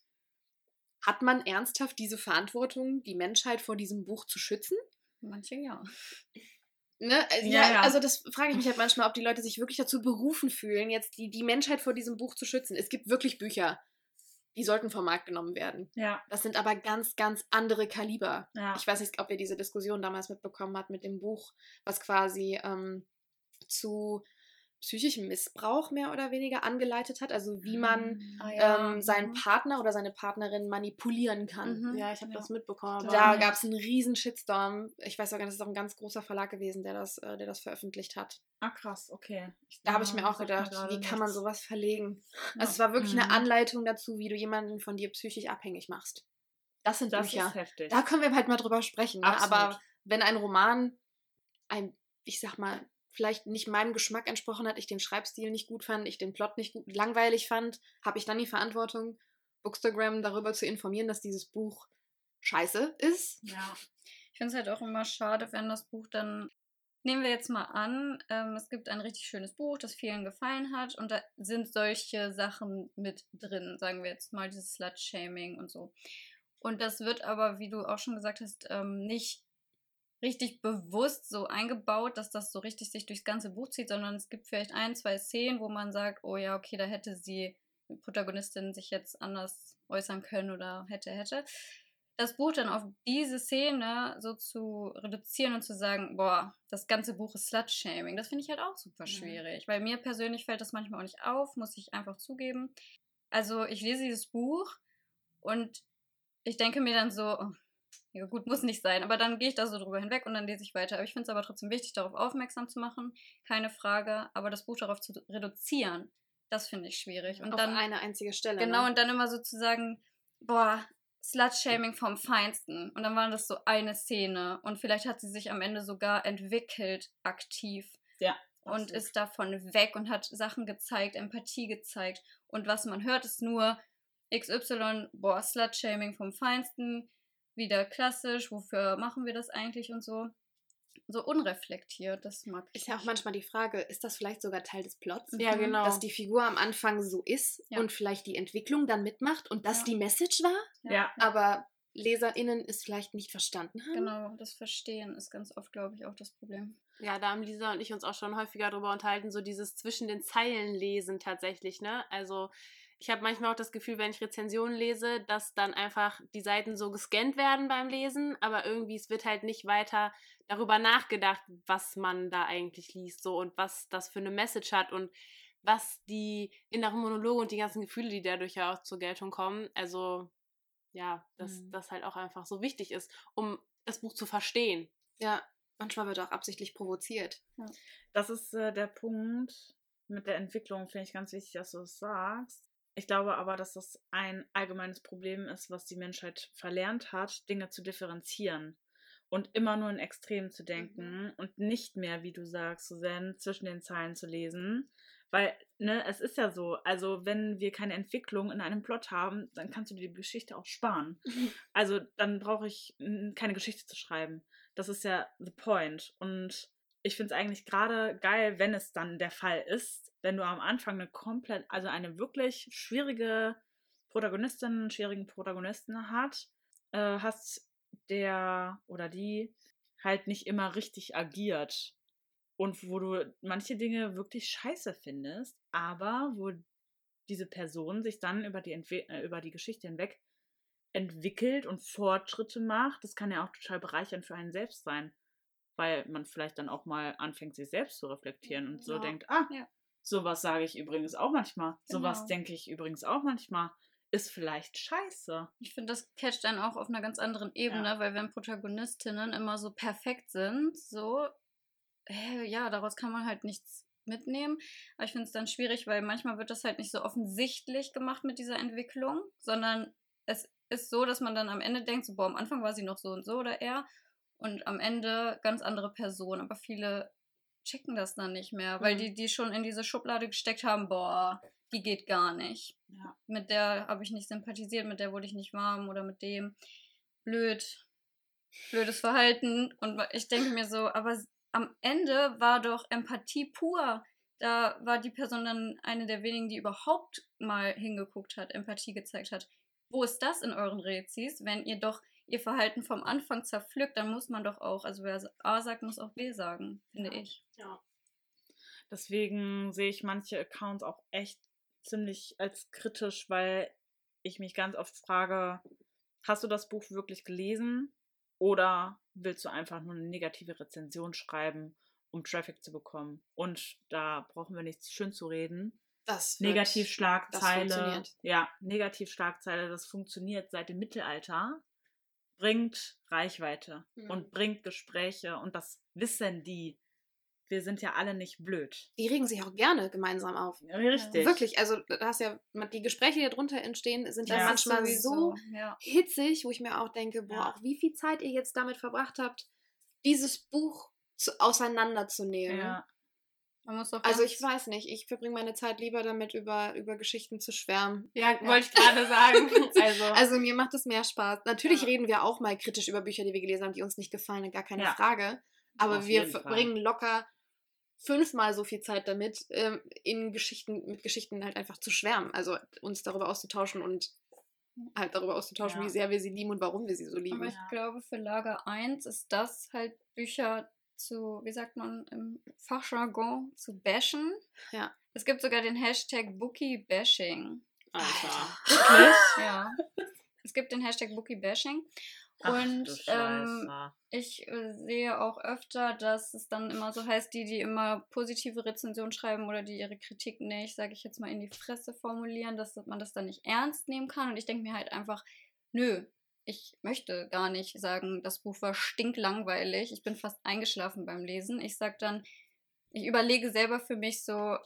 hat man ernsthaft diese Verantwortung, die Menschheit vor diesem Buch zu schützen? Manche ja. Ne? äh, Ja, Ja, ja. also das frage ich mich halt manchmal, ob die Leute sich wirklich dazu berufen fühlen, jetzt die, die Menschheit vor diesem Buch zu schützen. Es gibt wirklich Bücher, die sollten vom Markt genommen werden. Ja, Das sind aber ganz, ganz andere Kaliber. ja. Ich weiß nicht, ob ihr diese Diskussion damals mitbekommen habt mit dem Buch, was quasi ähm, zu psychischen Missbrauch mehr oder weniger angeleitet hat. Also wie man Ah, ähm, seinen mhm. Partner oder seine Partnerin manipulieren kann. Mhm. Ja, ich habe Ja. das mitbekommen. Da Ja. gab es einen riesen Shitstorm. Ich weiß sogar, das ist auch ein ganz großer Verlag gewesen, der das, äh, der das veröffentlicht hat. Ah, krass, okay. Da habe ich mir Ja, auch gedacht, wie kann man sowas verlegen? Ja. Also es war wirklich Mhm. eine Anleitung dazu, wie du jemanden von dir psychisch abhängig machst. Das sind Das Bücher. ist heftig. Da können wir halt mal drüber sprechen. Ne? Aber wenn ein Roman ein, ich sag mal, vielleicht nicht meinem Geschmack entsprochen hat, ich den Schreibstil nicht gut fand, ich den Plot nicht gut, langweilig fand, habe ich dann die Verantwortung, Bookstagram darüber zu informieren, dass dieses Buch scheiße ist. ja. Ich finde es halt auch immer schade, wenn das Buch dann. Nehmen wir jetzt mal an, ähm, es gibt ein richtig schönes Buch, das vielen gefallen hat und da sind solche Sachen mit drin, sagen wir jetzt mal dieses Slut-Shaming und so. Und das wird aber, wie du auch schon gesagt hast, ähm, nicht richtig bewusst so eingebaut, dass das so richtig sich durchs ganze Buch zieht, sondern es gibt vielleicht ein, zwei Szenen, wo man sagt, oh ja, okay, da hätte sie, die Protagonistin, sich jetzt anders äußern können oder hätte, hätte das Buch dann auf diese Szene so zu reduzieren und zu sagen, boah, das ganze Buch ist Slut-Shaming, das finde ich halt auch super schwierig. Weil mir persönlich fällt das manchmal auch nicht auf, muss ich einfach zugeben. Also ich lese dieses Buch und ich denke mir dann so, oh, ja gut, muss nicht sein, aber dann gehe ich da so drüber hinweg und dann lese ich weiter. Aber ich finde es aber trotzdem wichtig, darauf aufmerksam zu machen, keine Frage, aber das Buch darauf zu reduzieren, das finde ich schwierig. Und auf dann eine einzige Stelle. Genau, ne? und dann immer so zu sagen, boah, Slut-Shaming vom Feinsten. Und dann war das so eine Szene. Und vielleicht hat sie sich am Ende sogar entwickelt, aktiv. Ja. Und absolut. ist davon weg und hat Sachen gezeigt, Empathie gezeigt. Und was man hört, ist nur XY, boah, Slut-Shaming vom Feinsten. Wieder klassisch, wofür machen wir das eigentlich und so. So unreflektiert, das mag ich. Ist ja auch manchmal die Frage, ist das vielleicht sogar Teil des Plots? Ja, Mhm. genau. Dass die Figur am Anfang so ist Ja. und vielleicht die Entwicklung dann mitmacht und das Ja. die Message war, Ja. aber LeserInnen es vielleicht nicht verstanden haben. Genau, das Verstehen ist ganz oft, glaube ich, auch das Problem. Ja, da haben Lisa und ich uns auch schon häufiger darüber unterhalten, so dieses zwischen den Zeilen lesen tatsächlich, ne? Also ich habe manchmal auch das Gefühl, wenn ich Rezensionen lese, dass dann einfach die Seiten so gescannt werden beim Lesen, aber irgendwie es wird halt nicht weiter darüber nachgedacht, was man da eigentlich liest so und was das für eine Message hat und was die inneren Monologe und die ganzen Gefühle, die dadurch ja auch zur Geltung kommen. Also ja, dass Mhm. das halt auch einfach so wichtig ist, um das Buch zu verstehen. Ja, manchmal wird auch absichtlich provoziert. Das ist äh, der Punkt mit der Entwicklung, finde ich ganz wichtig, dass du es sagst. Ich glaube aber, dass das ein allgemeines Problem ist, was die Menschheit verlernt hat, Dinge zu differenzieren und immer nur in Extremen zu denken und nicht mehr, wie du sagst, Susanne, zwischen den Zeilen zu lesen. Weil, ne, es ist ja so, also wenn wir keine Entwicklung in einem Plot haben, dann kannst du dir die Geschichte auch sparen. Also dann brauche ich keine Geschichte zu schreiben. Das ist ja the point. Und ich finde es eigentlich gerade geil, wenn es dann der Fall ist, wenn du am Anfang eine komplett, also eine wirklich schwierige Protagonistin, einen schwierigen Protagonisten hat, äh, hast der oder die halt nicht immer richtig agiert. Und wo du manche Dinge wirklich scheiße findest, aber wo diese Person sich dann über die, Entwe äh, über die Geschichte hinweg entwickelt und Fortschritte macht, das kann ja auch total bereichernd für einen selbst sein. Weil man vielleicht dann auch mal anfängt, sich selbst zu reflektieren und so Ja. denkt, ah, Ja. sowas sage ich übrigens auch manchmal. Sowas Genau. denke ich übrigens auch manchmal. Ist vielleicht scheiße. Ich finde, das catcht einen auch auf einer ganz anderen Ebene, weil wenn Protagonistinnen immer so perfekt sind, so, äh, ja, daraus kann man halt nichts mitnehmen. Aber ich finde es dann schwierig, weil manchmal wird das halt nicht so offensichtlich gemacht mit dieser Entwicklung, sondern es ist so, dass man dann am Ende denkt, so, boah, am Anfang war sie noch so und so oder er und am Ende ganz andere Person. Aber viele checken das dann nicht mehr, weil Mhm. die die schon in diese Schublade gesteckt haben, boah, die geht gar nicht Ja. mit der habe ich nicht sympathisiert, mit der wurde ich nicht warm oder mit dem blöd, blödes Verhalten. Und ich denke mir so, aber am Ende war doch Empathie pur. Da war die Person dann eine der wenigen, die überhaupt mal hingeguckt hat, Empathie gezeigt hat. Wo ist das in euren Rezis? Wenn ihr doch ihr Verhalten vom Anfang zerpflückt, dann muss man doch auch, also wer A sagt, muss auch B sagen, finde Ja. ich. Ja. Deswegen sehe ich manche Accounts auch echt ziemlich als kritisch, weil ich mich ganz oft frage, hast du das Buch wirklich gelesen oder willst du einfach nur eine negative Rezension schreiben um Traffic zu bekommen. Und da brauchen wir nichts schön zu reden. Das wird- Negativschlagzeile. das funktioniert. Ja, Negativschlagzeile, das funktioniert seit dem Mittelalter. Bringt Reichweite Mhm. und bringt Gespräche und das wissen die. Wir sind ja alle nicht blöd. Die regen sich auch gerne gemeinsam auf. Richtig. Wirklich, also da hast ja die Gespräche, die darunter entstehen, sind ja, Ja, manchmal so Ja. hitzig, wo ich mir auch denke, boah, Ja. auch wie viel Zeit ihr jetzt damit verbracht habt, dieses Buch zu, auseinanderzunehmen. Ja. Man muss auch Also ich weiß nicht, ich verbringe meine Zeit lieber damit, über, über Geschichten zu schwärmen. Ja, wollte ich gerade sagen. Also, Also mir macht es mehr Spaß. Natürlich Ja. reden wir auch mal kritisch über Bücher, die wir gelesen haben, die uns nicht gefallen, gar keine Ja. Frage. Aber Auf wir verbringen locker fünfmal so viel Zeit damit, ähm, in Geschichten, mit Geschichten halt einfach zu schwärmen. Also uns darüber auszutauschen und halt darüber auszutauschen, Ja. wie sehr wir sie lieben und warum wir sie so lieben. Aber ich glaube, für Lager 1 ist das halt Bücher zu, wie sagt man im Fachjargon, zu bashen. Ja. Es gibt sogar den Hashtag Bookie-Bashing. Alter. Wirklich? ja. Es gibt den Hashtag Bookie-Bashing. Ach, Und du ähm, ich äh, sehe auch öfter, dass es dann immer so heißt, die, die immer positive Rezensionen schreiben oder die ihre Kritik nicht, sage ich jetzt mal, in die Fresse formulieren, dass man das dann nicht ernst nehmen kann. Und ich denke mir halt einfach, nö, ich möchte gar nicht sagen, das Buch war stinklangweilig. Ich bin fast eingeschlafen beim Lesen. Ich sage dann, ich überlege selber für mich so,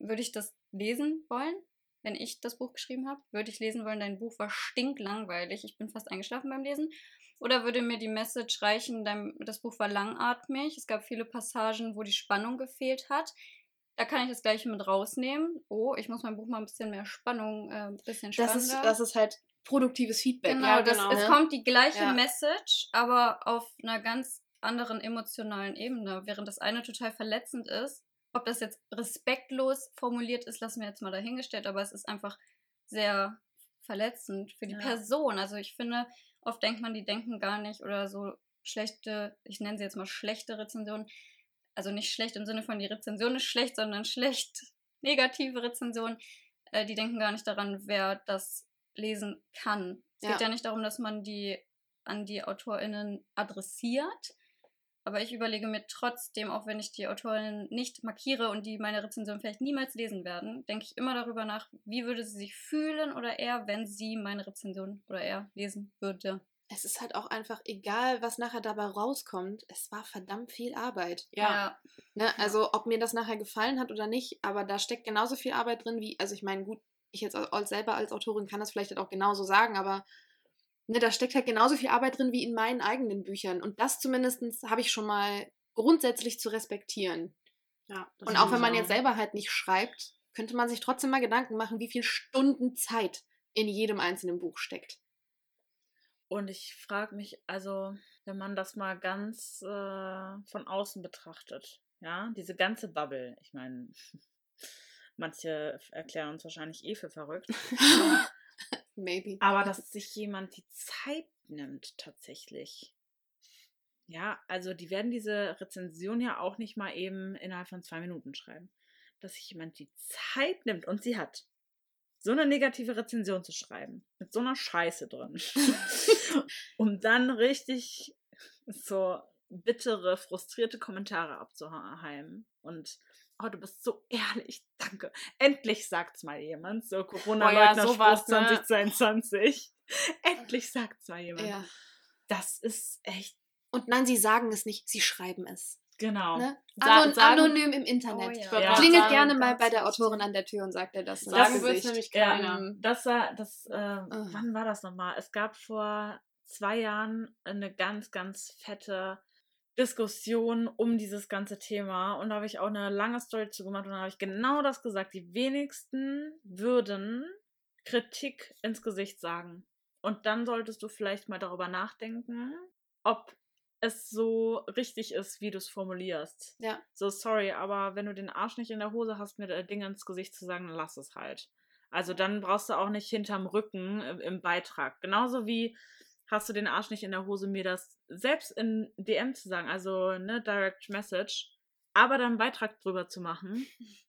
würde ich das lesen wollen? Wenn ich das Buch geschrieben habe, würde ich lesen wollen, dein Buch war stinklangweilig. Ich bin fast eingeschlafen beim Lesen. Oder würde mir die Message reichen, dein, das Buch war langatmig, es gab viele Passagen, wo die Spannung gefehlt hat. Da kann ich das gleiche mit rausnehmen. Oh, ich muss mein Buch mal ein bisschen mehr Spannung, äh, ein bisschen Das spannender. ist, das ist halt produktives Feedback. Genau, ja, das, genau. es ne? kommt die gleiche Ja. Message, aber auf einer ganz anderen emotionalen Ebene. Während das eine total verletzend ist, ob das jetzt respektlos formuliert ist, lassen wir jetzt mal dahingestellt, aber es ist einfach sehr verletzend für die Ja. Person. Also ich finde, oft denkt man, die denken gar nicht oder so schlechte, ich nenne sie jetzt mal schlechte Rezensionen. Also nicht schlecht im Sinne von die Rezension ist schlecht, sondern schlecht negative Rezensionen. Äh, die denken gar nicht daran, wer das lesen kann. Es Ja. geht ja nicht darum, dass man die an die AutorInnen adressiert. Aber ich überlege mir trotzdem, auch wenn ich die AutorInnen nicht markiere und die meine Rezension vielleicht niemals lesen werden, denke ich immer darüber nach, wie würde sie sich fühlen oder er, wenn sie meine Rezension oder er lesen würde. Es ist halt auch einfach egal, was nachher dabei rauskommt. Es war verdammt viel Arbeit. ja. Ne? Also ob mir das nachher gefallen hat oder nicht, aber da steckt genauso viel Arbeit drin wie, also ich meine, gut, ich jetzt als, selber als Autorin kann das vielleicht halt auch genauso sagen, aber ne, da steckt halt genauso viel Arbeit drin wie in meinen eigenen Büchern. Und das zumindest habe ich schon mal grundsätzlich zu respektieren. ja das Und auch wenn man ich jetzt selber halt nicht schreibt, könnte man sich trotzdem mal Gedanken machen, wie viel Stunden Zeit in jedem einzelnen Buch steckt. Und ich frage mich, also, wenn man das mal ganz äh, von außen betrachtet, ja, diese ganze Bubble, ich meine, manche erklären uns wahrscheinlich eh für verrückt, Maybe. aber dass sich jemand die Zeit nimmt tatsächlich. Ja, also die werden diese Rezension ja auch nicht mal eben innerhalb von zwei Minuten schreiben. Dass sich jemand die Zeit nimmt und sie hat, so eine negative Rezension zu schreiben, mit so einer Scheiße drin, um dann richtig so bittere, frustrierte Kommentare abzuheimen. Und oh, du bist so ehrlich, danke. Endlich sagt's mal jemand. So Corona-Leugner-Spruch sowas, ne? 2022. Endlich sagt's mal jemand. Ja. Das ist echt, Und nein, sie sagen es nicht, sie schreiben es. Genau. Ne? Anon sagen- anonym im Internet. Oh ja. Ja. Klingelt sagen, gerne mal bei der. Autorin an der Tür und sagt ihr das. Sagen Gesicht. wird's nämlich Ja, keiner. Das war, das, äh, wann war das nochmal? Es gab vor zwei Jahren eine ganz, ganz fette Diskussion um dieses ganze Thema und da habe ich auch eine lange Story zu gemacht und da habe ich genau das gesagt. Die wenigsten würden Kritik ins Gesicht sagen. Und dann solltest du vielleicht mal darüber nachdenken, ob es so richtig ist, wie du es formulierst. Ja. So, sorry, aber wenn du den Arsch nicht in der Hose hast, mir äh, Dinge ins Gesicht zu sagen, dann lass es halt. Also dann brauchst du auch nicht hinterm Rücken im, im Beitrag. Genauso wie hast du den Arsch nicht in der Hose, mir das selbst in DM zu sagen, also ne, Direct Message, aber dann einen Beitrag drüber zu machen.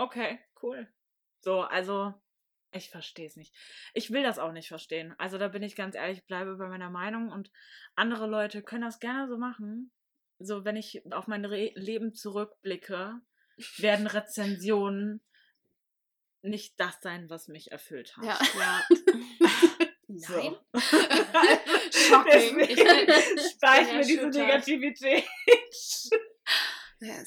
Okay, cool. So, also ich verstehe es nicht. Ich will das auch nicht verstehen. Also da bin ich ganz ehrlich, bleibe bei meiner Meinung und andere Leute können das gerne so machen. so wenn ich auf mein Re Leben zurückblicke, werden Rezensionen nicht das sein, was mich erfüllt hat. Ja. Ja. Nein. Shocking. Ich mir diese. Negativität. Ja,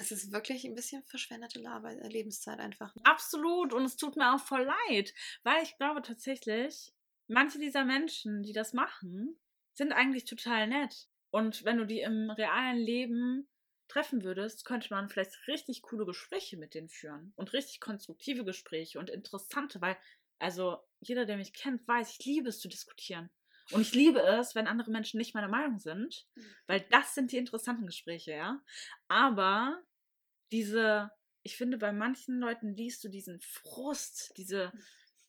es, ist wirklich ein bisschen verschwendete äh, Lebenszeit einfach. ne? Absolut. Und es tut mir auch voll leid, weil ich glaube tatsächlich, manche dieser Menschen, die das machen, sind eigentlich total nett. Und wenn du die im realen Leben treffen würdest, könnte man vielleicht richtig coole Gespräche mit denen führen. Und richtig konstruktive Gespräche und interessante, weil, also jeder, der mich kennt, weiß, ich liebe es zu diskutieren. Und ich liebe es, wenn andere Menschen nicht meiner Meinung sind, weil das sind die interessanten Gespräche, ja. Aber diese, ich finde, bei manchen Leuten liest du diesen Frust, diese,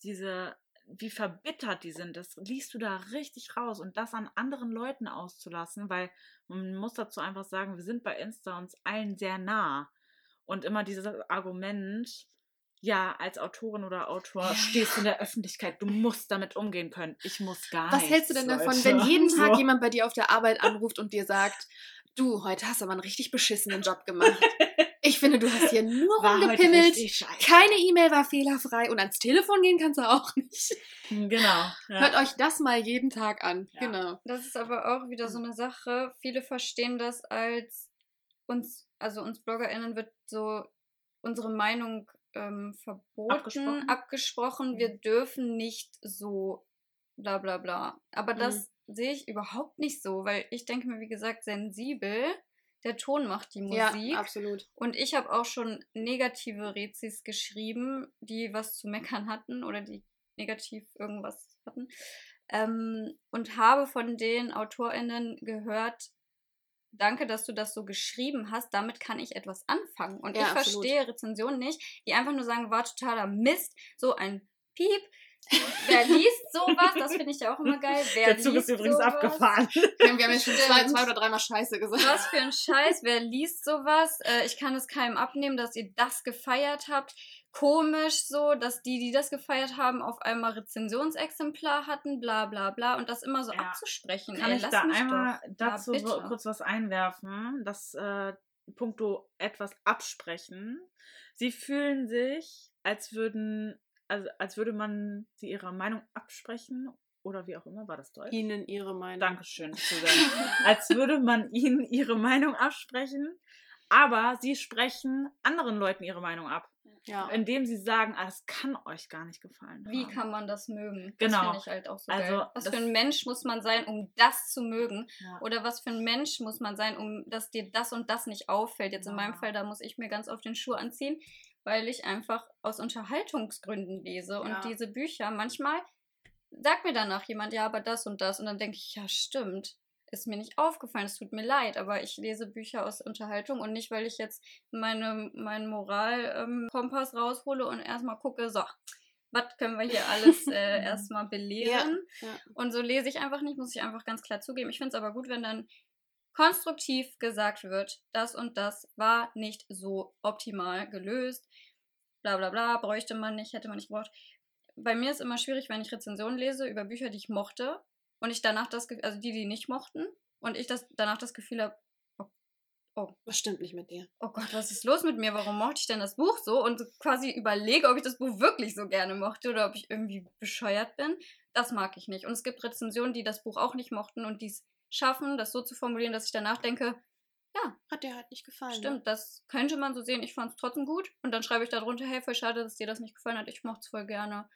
diese, wie verbittert die sind, das liest du da richtig raus und das an anderen Leuten auszulassen, weil man muss dazu einfach sagen, wir sind bei Insta uns allen sehr nah. Und immer dieses Argument, ja, als Autorin oder Autor stehst du in der Öffentlichkeit, du musst damit umgehen können. Ich muss gar Was nichts. hältst du denn davon, Leute. wenn jeden Tag So. jemand bei dir auf der Arbeit anruft und dir sagt, du, heute hast du aber einen richtig beschissenen Job gemacht. Ich finde, du hast hier nur War rumgepimmelt. Keine E-Mail war fehlerfrei und ans Telefon gehen kannst du auch nicht. Genau. Ja. Hört euch das mal jeden Tag an. Ja. Genau. Das ist aber auch wieder so eine Sache. Viele verstehen das als uns, also uns BloggerInnen wird so unsere Meinung ähm, verboten, Abgesprochen? abgesprochen. Wir dürfen nicht so bla bla bla. Aber das sehe ich überhaupt nicht so, weil ich denke mir, wie gesagt, sensibel. Der Ton macht die Musik. Ja, absolut. Und ich habe auch schon negative Rezis geschrieben, die was zu meckern hatten oder die negativ irgendwas hatten. Ähm, und habe von den AutorInnen gehört, danke, dass du das so geschrieben hast, damit kann ich etwas anfangen. Und Ja, ich absolut. verstehe Rezensionen nicht, die einfach nur sagen, war totaler Mist, so ein Piep. Wer liest sowas? Das finde ich ja auch immer geil. Wer Der Zug liest ist übrigens sowas? abgefahren. Wir haben jetzt schon zwei, zwei oder dreimal Scheiße gesagt. Was für ein Scheiß, wer liest sowas? Äh, ich kann es keinem abnehmen, dass ihr das gefeiert habt. Komisch so, dass die, die das gefeiert haben, auf einmal Rezensionsexemplar hatten, bla bla bla. Und das immer so Ja. abzusprechen. Kann Ey, ich lass da mich einmal doch. dazu ja, so kurz was einwerfen? Das äh, puncto etwas absprechen. Sie fühlen sich, als würden, also als würde man sie ihrer Meinung absprechen oder wie auch immer, war das Deutsch? Ihnen ihre Meinung. Dankeschön, als würde man ihnen ihre Meinung absprechen, aber sie sprechen anderen Leuten ihre Meinung ab, Ja. indem sie sagen, ah, das kann euch gar nicht gefallen. Wie haben. kann man das mögen? Genau. Das finde ich halt auch so Also, geil. Was für ein Mensch muss man sein, um das zu mögen? Ja. Oder was für ein Mensch muss man sein, um dass dir das und das nicht auffällt? Jetzt in meinem Ja. Fall, da muss ich mir ganz oft den Schuh anziehen, weil ich einfach aus Unterhaltungsgründen lese. Und Ja. diese Bücher, manchmal sagt mir danach jemand, ja, aber das und das. Und dann denke ich, ja, stimmt. Ist mir nicht aufgefallen, es tut mir leid, aber ich lese Bücher aus Unterhaltung und nicht, weil ich jetzt meine, meinen Moralkompass raushole und erstmal gucke, so, was können wir hier alles äh, erstmal belehren. Ja. Und so lese ich einfach nicht, muss ich einfach ganz klar zugeben. Ich finde es aber gut, wenn dann konstruktiv gesagt wird, das und das war nicht so optimal gelöst, bla bla bla, bräuchte man nicht, hätte man nicht gebraucht. Bei mir ist immer schwierig, wenn ich Rezensionen lese über Bücher, die ich mochte und ich danach das, also die, die nicht mochten und ich das danach das Gefühl habe, Was stimmt nicht mit dir? oh Gott, was ist los mit mir? Warum mochte ich denn das Buch so? Und quasi überlege, ob ich das Buch wirklich so gerne mochte oder ob ich irgendwie bescheuert bin. Das mag ich nicht. Und es gibt Rezensionen, die das Buch auch nicht mochten und die es schaffen, das so zu formulieren, dass ich danach denke, Hat dir halt nicht gefallen. stimmt, das könnte man so sehen, ich fand es trotzdem gut. Und dann schreibe ich darunter, hey, voll schade, dass dir das nicht gefallen hat, ich mochte es voll gerne.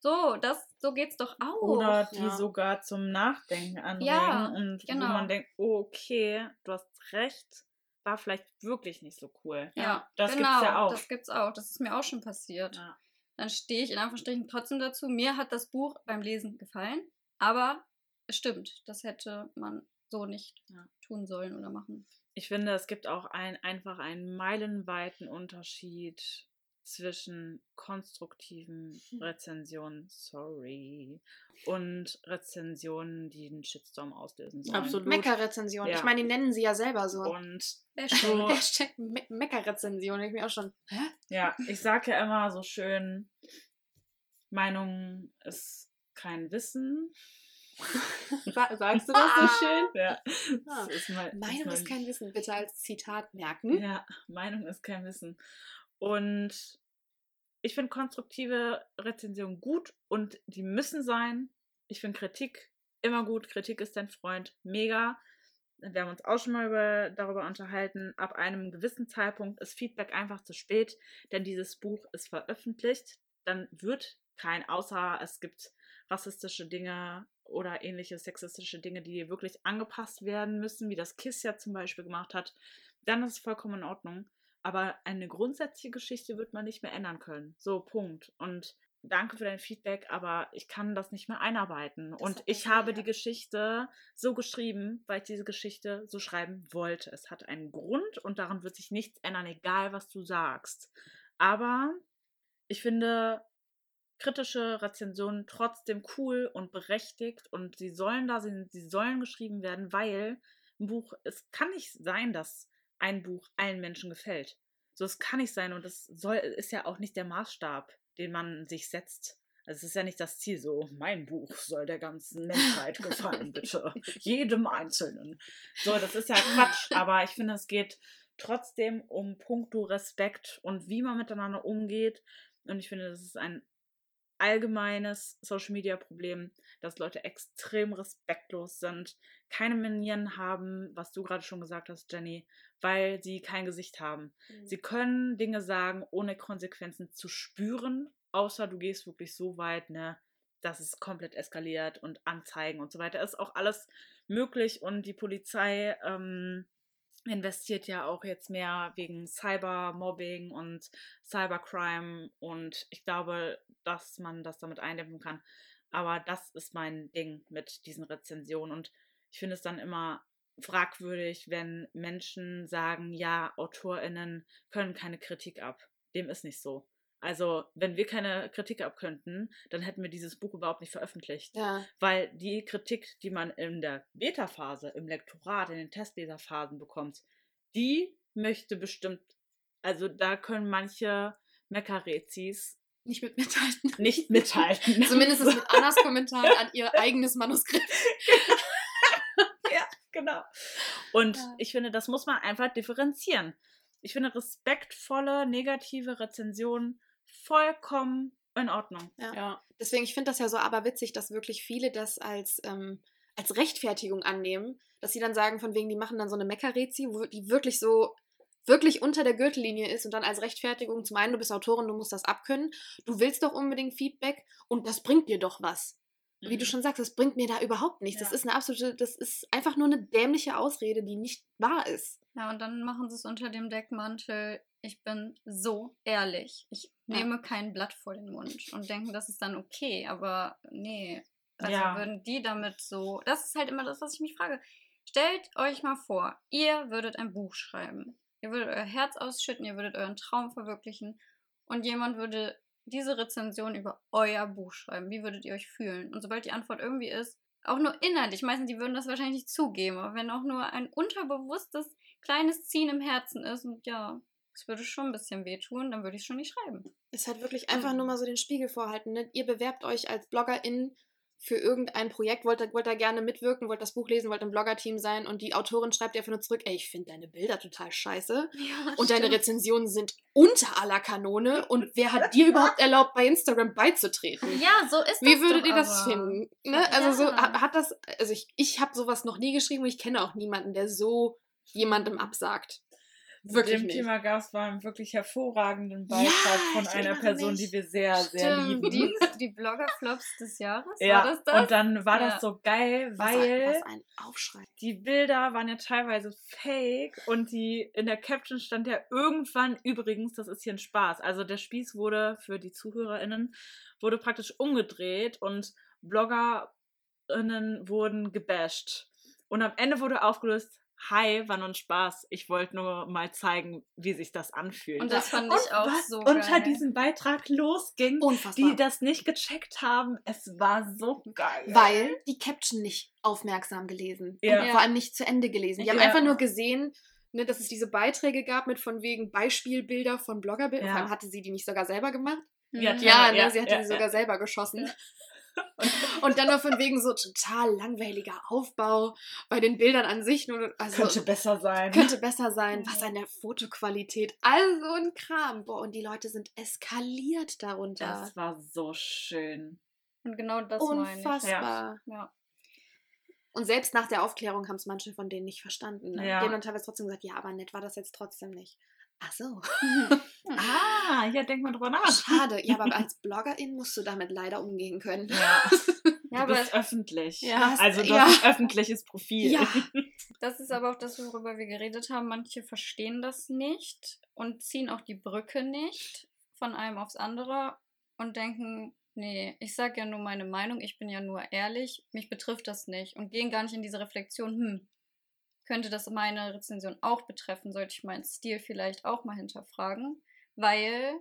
So, das, so geht's doch auch. Oder die ja. sogar zum Nachdenken anregen Ja, und wo genau. man denkt, okay, du hast recht, war vielleicht wirklich nicht so cool. Ja, das genau, gibt's ja auch. Das gibt's auch. Das ist mir auch schon passiert. Ja. Dann stehe ich in Anführungsstrichen trotzdem dazu. Mir hat das Buch beim Lesen gefallen, aber stimmt, das hätte man so nicht Ja. tun sollen oder machen. Ich finde, es gibt auch ein, einfach einen meilenweiten Unterschied zwischen konstruktiven Hm. Rezensionen, sorry, und Rezensionen, die einen Shitstorm auslösen sollen. Absolut. Meckerrezension. Ja. Ich meine, die nennen sie ja selber so. Und Hashtag. so, Me Meckerrezension. Ich bin auch schon. Hä? ja, ich sage ja immer so schön, Meinung ist kein Wissen. Sa- Sagst du das so schön? Ja. Ah. Das ist mein, Meinung mein- ist kein Wissen, bitte als Zitat merken. Ja, Meinung ist kein Wissen. Und ich finde konstruktive Rezensionen gut und die müssen sein. Ich finde Kritik immer gut. Kritik ist dein Freund. Mega. Wir haben uns auch schon mal über, darüber unterhalten. Ab einem gewissen Zeitpunkt ist Feedback einfach zu spät, denn dieses Buch ist veröffentlicht. Dann wird kein, außer es gibt rassistische Dinge oder ähnliche sexistische Dinge, die wirklich angepasst werden müssen, wie das KISS ja zum Beispiel gemacht hat, dann ist es vollkommen in Ordnung. Aber eine grundsätzliche Geschichte wird man nicht mehr ändern können. So, Punkt. Und danke für dein Feedback, aber ich kann das nicht mehr einarbeiten. Das Und ich habe die Geschichte so geschrieben, weil ich diese Geschichte so schreiben wollte. Es hat einen Grund und daran wird sich nichts ändern, egal was du sagst. Aber ich finde kritische Rezensionen trotzdem cool und berechtigt und sie sollen da sein, sie sollen geschrieben werden, weil ein Buch, es kann nicht sein, dass ein Buch allen Menschen gefällt. So, es kann nicht sein und es soll, ist ja auch nicht der Maßstab, den man sich setzt. Also es ist ja nicht das Ziel, so, mein Buch soll der ganzen Menschheit gefallen, bitte. Jedem Einzelnen. So, das ist ja Quatsch, aber ich finde, es geht trotzdem um puncto Respekt und wie man miteinander umgeht. Und ich finde, das ist ein allgemeines Social Media Problem, dass Leute extrem respektlos sind, keine Manieren haben, was du gerade schon gesagt hast, Jenny, weil sie kein Gesicht haben. Sie können Dinge sagen, ohne Konsequenzen zu spüren, außer du gehst wirklich so weit, ne, dass es komplett eskaliert und Anzeigen und so weiter. Ist auch alles möglich und die Polizei ähm, investiert ja auch jetzt mehr wegen Cybermobbing und Cybercrime und ich glaube, dass man das damit eindämmen kann. Aber das ist mein Ding mit diesen Rezensionen und ich finde es dann immer fragwürdig, wenn Menschen sagen, ja, AutorInnen können keine Kritik ab. Dem ist nicht so. Also, wenn wir keine Kritik ab könnten, dann hätten wir dieses Buch überhaupt nicht veröffentlicht. Ja. Weil die Kritik, die man in der Beta-Phase, im Lektorat, in den Testleserphasen bekommt, die möchte bestimmt, also da können manche Meckerezis Nicht mit mithalten. nicht mithalten. Zumindest mit Annas Kommentar an ihr eigenes Manuskript. ja, genau. Und Ja. ich finde, das muss man einfach differenzieren. Ich finde respektvolle, negative Rezensionen vollkommen in Ordnung. Ja. Ja. Deswegen, ich finde das ja so aberwitzig, dass wirklich viele das als, ähm, als Rechtfertigung annehmen, dass sie dann sagen, von wegen, die machen dann so eine Meckerrezi, wo die wirklich so, wirklich unter der Gürtellinie ist und dann als Rechtfertigung zum einen, du bist Autorin, du musst das abkönnen, du willst doch unbedingt Feedback und das bringt dir doch was. Wie du Mhm. schon sagst, das bringt mir da überhaupt nichts. Das Ja. ist eine absolute, das ist einfach nur eine dämliche Ausrede, die nicht wahr ist. Ja, und dann machen sie es unter dem Deckmantel, ich bin so ehrlich. Ich Ja. nehme kein Blatt vor den Mund und denken, das ist dann okay, aber nee. Also Ja. würden die damit so. Das ist halt immer das, was ich mich frage. Stellt euch mal vor, ihr würdet ein Buch schreiben. Ihr würdet euer Herz ausschütten, ihr würdet euren Traum verwirklichen und jemand würde diese Rezension über euer Buch schreiben. Wie würdet ihr euch fühlen? Und sobald die Antwort irgendwie ist, auch nur innerlich, meistens die würden das wahrscheinlich nicht zugeben, aber wenn auch nur ein unterbewusstes kleines Ziehen im Herzen ist und ja, es würde schon ein bisschen wehtun, dann würde ich es schon nicht schreiben. ist halt wirklich einfach nur mal so den Spiegel vorhalten. Ne? Ihr bewerbt euch als BloggerIn für irgendein Projekt, wollt, ihr- wollt da gerne mitwirken, wollt das Buch lesen, wollt im Blogger-Team sein und die Autorin schreibt einfach nur zurück, ey, ich finde deine Bilder total scheiße Ja, und deine Rezensionen sind unter aller Kanone und wer hat dir überhaupt erlaubt, bei Instagram beizutreten? Ja, so ist Wie das würdet doch ihr das aber. finden? Ne? Also so Ja. ha- hat das, also ich, ich habe sowas noch nie geschrieben und ich kenne auch niemanden, der so jemandem absagt. Wirklich dem nicht. Thema gab es einen wirklich hervorragenden Beitrag von ich einer Person, mich. die wir sehr, sehr Stimmt, lieben. die, die Blogger-Flops des Jahres, ja, war das das? und dann war Ja. das so geil, was, weil ein, was ein die Bilder waren ja teilweise fake und die in der Caption stand ja irgendwann übrigens, das ist hier ein Spaß. Also der Spieß wurde für die ZuhörerInnen wurde praktisch umgedreht und BloggerInnen wurden gebasht. Und am Ende wurde aufgelöst, hi, war nur ein Spaß. Ich wollte nur mal zeigen, wie sich das anfühlt. Und das fand ich auch was so unter geil. diesem Beitrag losging, Unfassbar. die das nicht gecheckt haben, es war so geil. Weil die Caption nicht aufmerksam gelesen. Ja. Und vor allem nicht zu Ende gelesen. Die haben Ja. einfach nur gesehen, ne, dass es diese Beiträge gab mit von wegen Beispielbilder von Bloggerbildern. Ja. Vor allem hatte sie die nicht sogar selber gemacht. Ja. Ja, ne, ja, sie hatte ja, die sogar selber geschossen. Und dann noch von wegen so total langweiliger Aufbau bei den Bildern an sich. Nur, also, Könnte besser sein. könnte besser sein. Was an der Fotoqualität. All so ein Kram. Boah, und die Leute sind eskaliert darunter. Das war so schön. Und genau das meine ich. Unfassbar. Ja. Und selbst nach der Aufklärung haben es manche von denen nicht verstanden. Ne? Ja. Die haben dann teilweise trotzdem gesagt, ja, aber nett war das jetzt trotzdem nicht. Ach so. Ah, ja, denk mal drüber nach. Schade. Ja, aber als Bloggerin musst du damit leider umgehen können. Ja, Ja, du aber bist öffentlich. Ja, also du ja. hast ein öffentliches Profil. Ja. das ist aber auch das, worüber wir geredet haben. Manche verstehen das nicht und ziehen auch die Brücke nicht von einem aufs andere und denken, nee, ich sage ja nur meine Meinung, ich bin ja nur ehrlich, mich betrifft das nicht und gehen gar nicht in diese Reflexion, hm, könnte das meine Rezension auch betreffen, sollte ich meinen Stil vielleicht auch mal hinterfragen, weil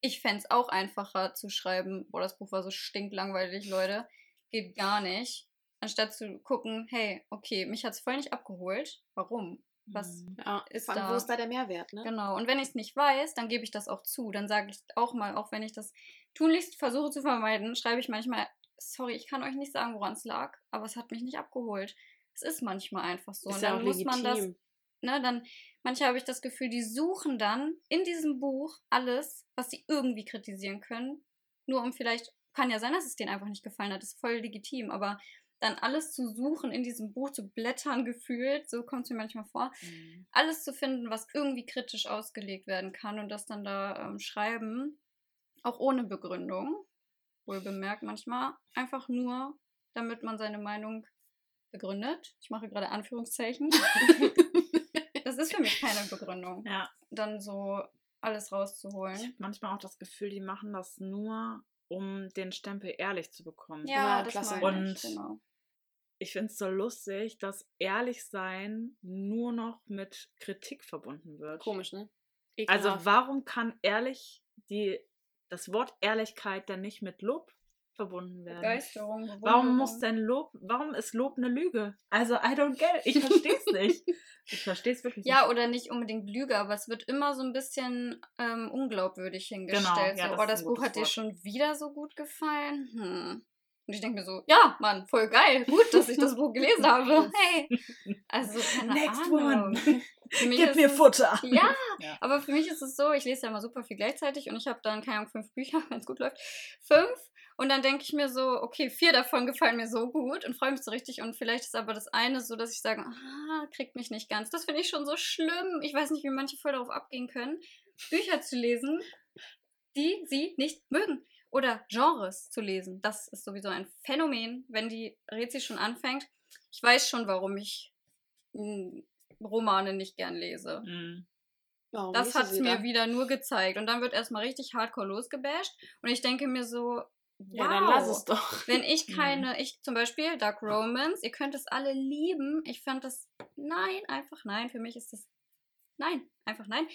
ich fände es auch einfacher zu schreiben, boah, das Buch war so stinklangweilig, Leute, geht gar nicht, anstatt zu gucken, hey, okay, mich hat es voll nicht abgeholt, warum? Was Mhm. Ja, ist da? wo ist da der Mehrwert, ne? Genau. Und wenn ich es nicht weiß, dann gebe ich das auch zu. Dann sage ich auch mal, auch wenn ich das tunlichst versuche zu vermeiden, schreibe ich manchmal, sorry, ich kann euch nicht sagen, woran es lag, aber es hat mich nicht abgeholt. Es ist manchmal einfach so. Ist und ja dann auch muss man das, legitim. ne, dann, manche habe ich das Gefühl, die suchen dann in diesem Buch alles, was sie irgendwie kritisieren können. Nur um vielleicht, kann ja sein, dass es denen einfach nicht gefallen hat, ist voll legitim, aber dann alles zu suchen, in diesem Buch zu blättern gefühlt, so kommt es mir manchmal vor, Mhm. alles zu finden, was irgendwie kritisch ausgelegt werden kann und das dann da ähm, schreiben, auch ohne Begründung, wohl bemerkt manchmal, einfach nur, damit man seine Meinung begründet. Ich mache gerade Anführungszeichen. das ist für mich keine Begründung, Ja, dann so alles ich rauszuholen. habe manchmal auch das Gefühl, die machen das nur, um den Stempel ehrlich zu bekommen. Ja, Ja, das klasse. meine ich, Und- genau. Ich finde es so lustig, dass ehrlich sein nur noch mit Kritik verbunden wird. Komisch, ne? Also Ekelhaft. warum kann ehrlich die das Wort Ehrlichkeit denn nicht mit Lob verbunden werden? Begeisterung, Warum muss denn Lob, warum ist Lob eine Lüge? Also I don't get it. Ich verstehe es nicht. Ich verstehe es wirklich Ja, nicht. oder nicht unbedingt Lüge, aber es wird immer so ein bisschen ähm, unglaubwürdig hingestellt. Genau, ja, so, das oh, das Buch hat dir Wort. schon wieder so gut gefallen. Hm. Und ich denke mir so, ja, Mann, voll geil. Gut, dass ich das Buch gelesen habe. Hey. Also, keine Next Ahnung. one. Für mich Gib mir es- Futter. Ja, Ja. aber für mich ist es so, ich lese ja immer super viel gleichzeitig und ich habe dann, keine Ahnung, fünf Bücher, wenn es gut läuft. Fünf. Und dann denke ich mir so, okay, vier davon gefallen mir so gut und freue mich so richtig. Und vielleicht ist aber das eine so, dass ich sage, ah, kriegt mich nicht ganz. Das finde ich schon so schlimm. Ich weiß nicht, wie manche voll darauf abgehen können, Bücher zu lesen, die sie nicht mögen. Oder Genres zu lesen. Das ist sowieso ein Phänomen, wenn die Rezi schon anfängt. Ich weiß schon, warum ich mh, Romane nicht gern lese. Mhm. Warum Das hat es mir wieder nur gezeigt. Und dann wird erstmal richtig hardcore losgebasht. Und ich denke mir so, wow, Ja, dann lass es doch. wenn ich Mhm. keine, ich zum Beispiel Dark Romance, ihr könnt es alle lieben. Ich fand das, nein, einfach nein. Für mich ist das, nein, einfach nein.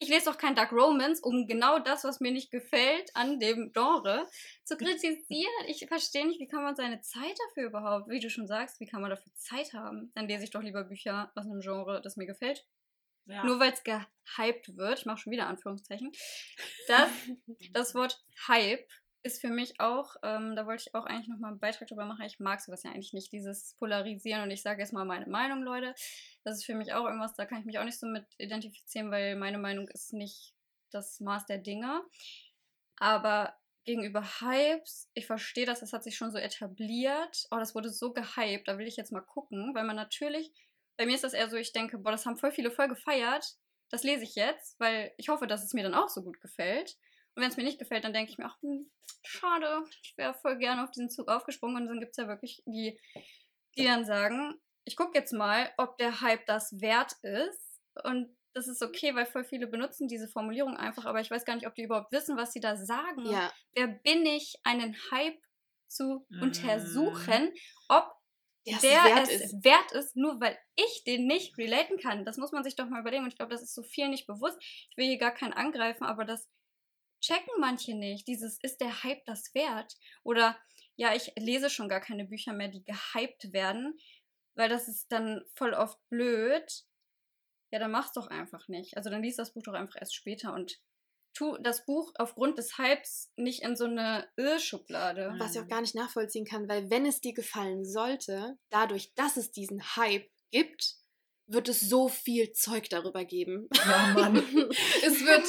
Ich lese doch kein Dark Romance, um genau das, was mir nicht gefällt, an dem Genre zu kritisieren. Ich verstehe nicht, wie kann man seine Zeit dafür überhaupt, wie du schon sagst, wie kann man dafür Zeit haben? Dann lese ich doch lieber Bücher aus einem Genre, das mir gefällt. Ja. Nur weil es gehypt wird, ich mache schon wieder Anführungszeichen, das, das Wort Hype ist für mich auch, ähm, da wollte ich auch eigentlich nochmal einen Beitrag drüber machen. Ich mag sowas ja eigentlich nicht, dieses Polarisieren und ich sage jetzt mal meine Meinung, Leute. Das ist für mich auch irgendwas, da kann ich mich auch nicht so mit identifizieren, weil meine Meinung ist nicht das Maß der Dinge. Aber gegenüber Hypes, ich verstehe das, das hat sich schon so etabliert. Oh, das wurde so gehypt, da will ich jetzt mal gucken, weil man natürlich, bei mir ist das eher so, ich denke, boah, das haben voll viele voll gefeiert. Das lese ich jetzt, weil ich hoffe, dass es mir dann auch so gut gefällt. Und wenn es mir nicht gefällt, dann denke ich mir, ach, hm, schade, ich wäre voll gerne auf diesen Zug aufgesprungen. Und dann gibt es ja wirklich die, die dann sagen, ich gucke jetzt mal, ob der Hype das wert ist. Und das ist okay, weil voll viele benutzen diese Formulierung einfach, aber ich weiß gar nicht, ob die überhaupt wissen, was sie da sagen. Ja, Wer bin ich, einen Hype zu untersuchen, ob der es der wert es ist. wert ist, nur weil ich den nicht relaten kann. Das muss man sich doch mal überlegen. Und ich glaube, das ist so viel nicht bewusst. Ich will hier gar keinen angreifen, aber das checken manche nicht. Dieses, ist der Hype das wert? Oder, ja, ich lese schon gar keine Bücher mehr, die gehypt werden, weil das ist dann voll oft blöd. Ja, dann mach's doch einfach nicht. Also dann liest das Buch doch einfach erst später und tu das Buch aufgrund des Hypes nicht in so eine Irrschublade. Was ich auch gar nicht nachvollziehen kann, weil wenn es dir gefallen sollte, dadurch, dass es diesen Hype gibt, wird es so viel Zeug darüber geben. Ja, Mann. es wird,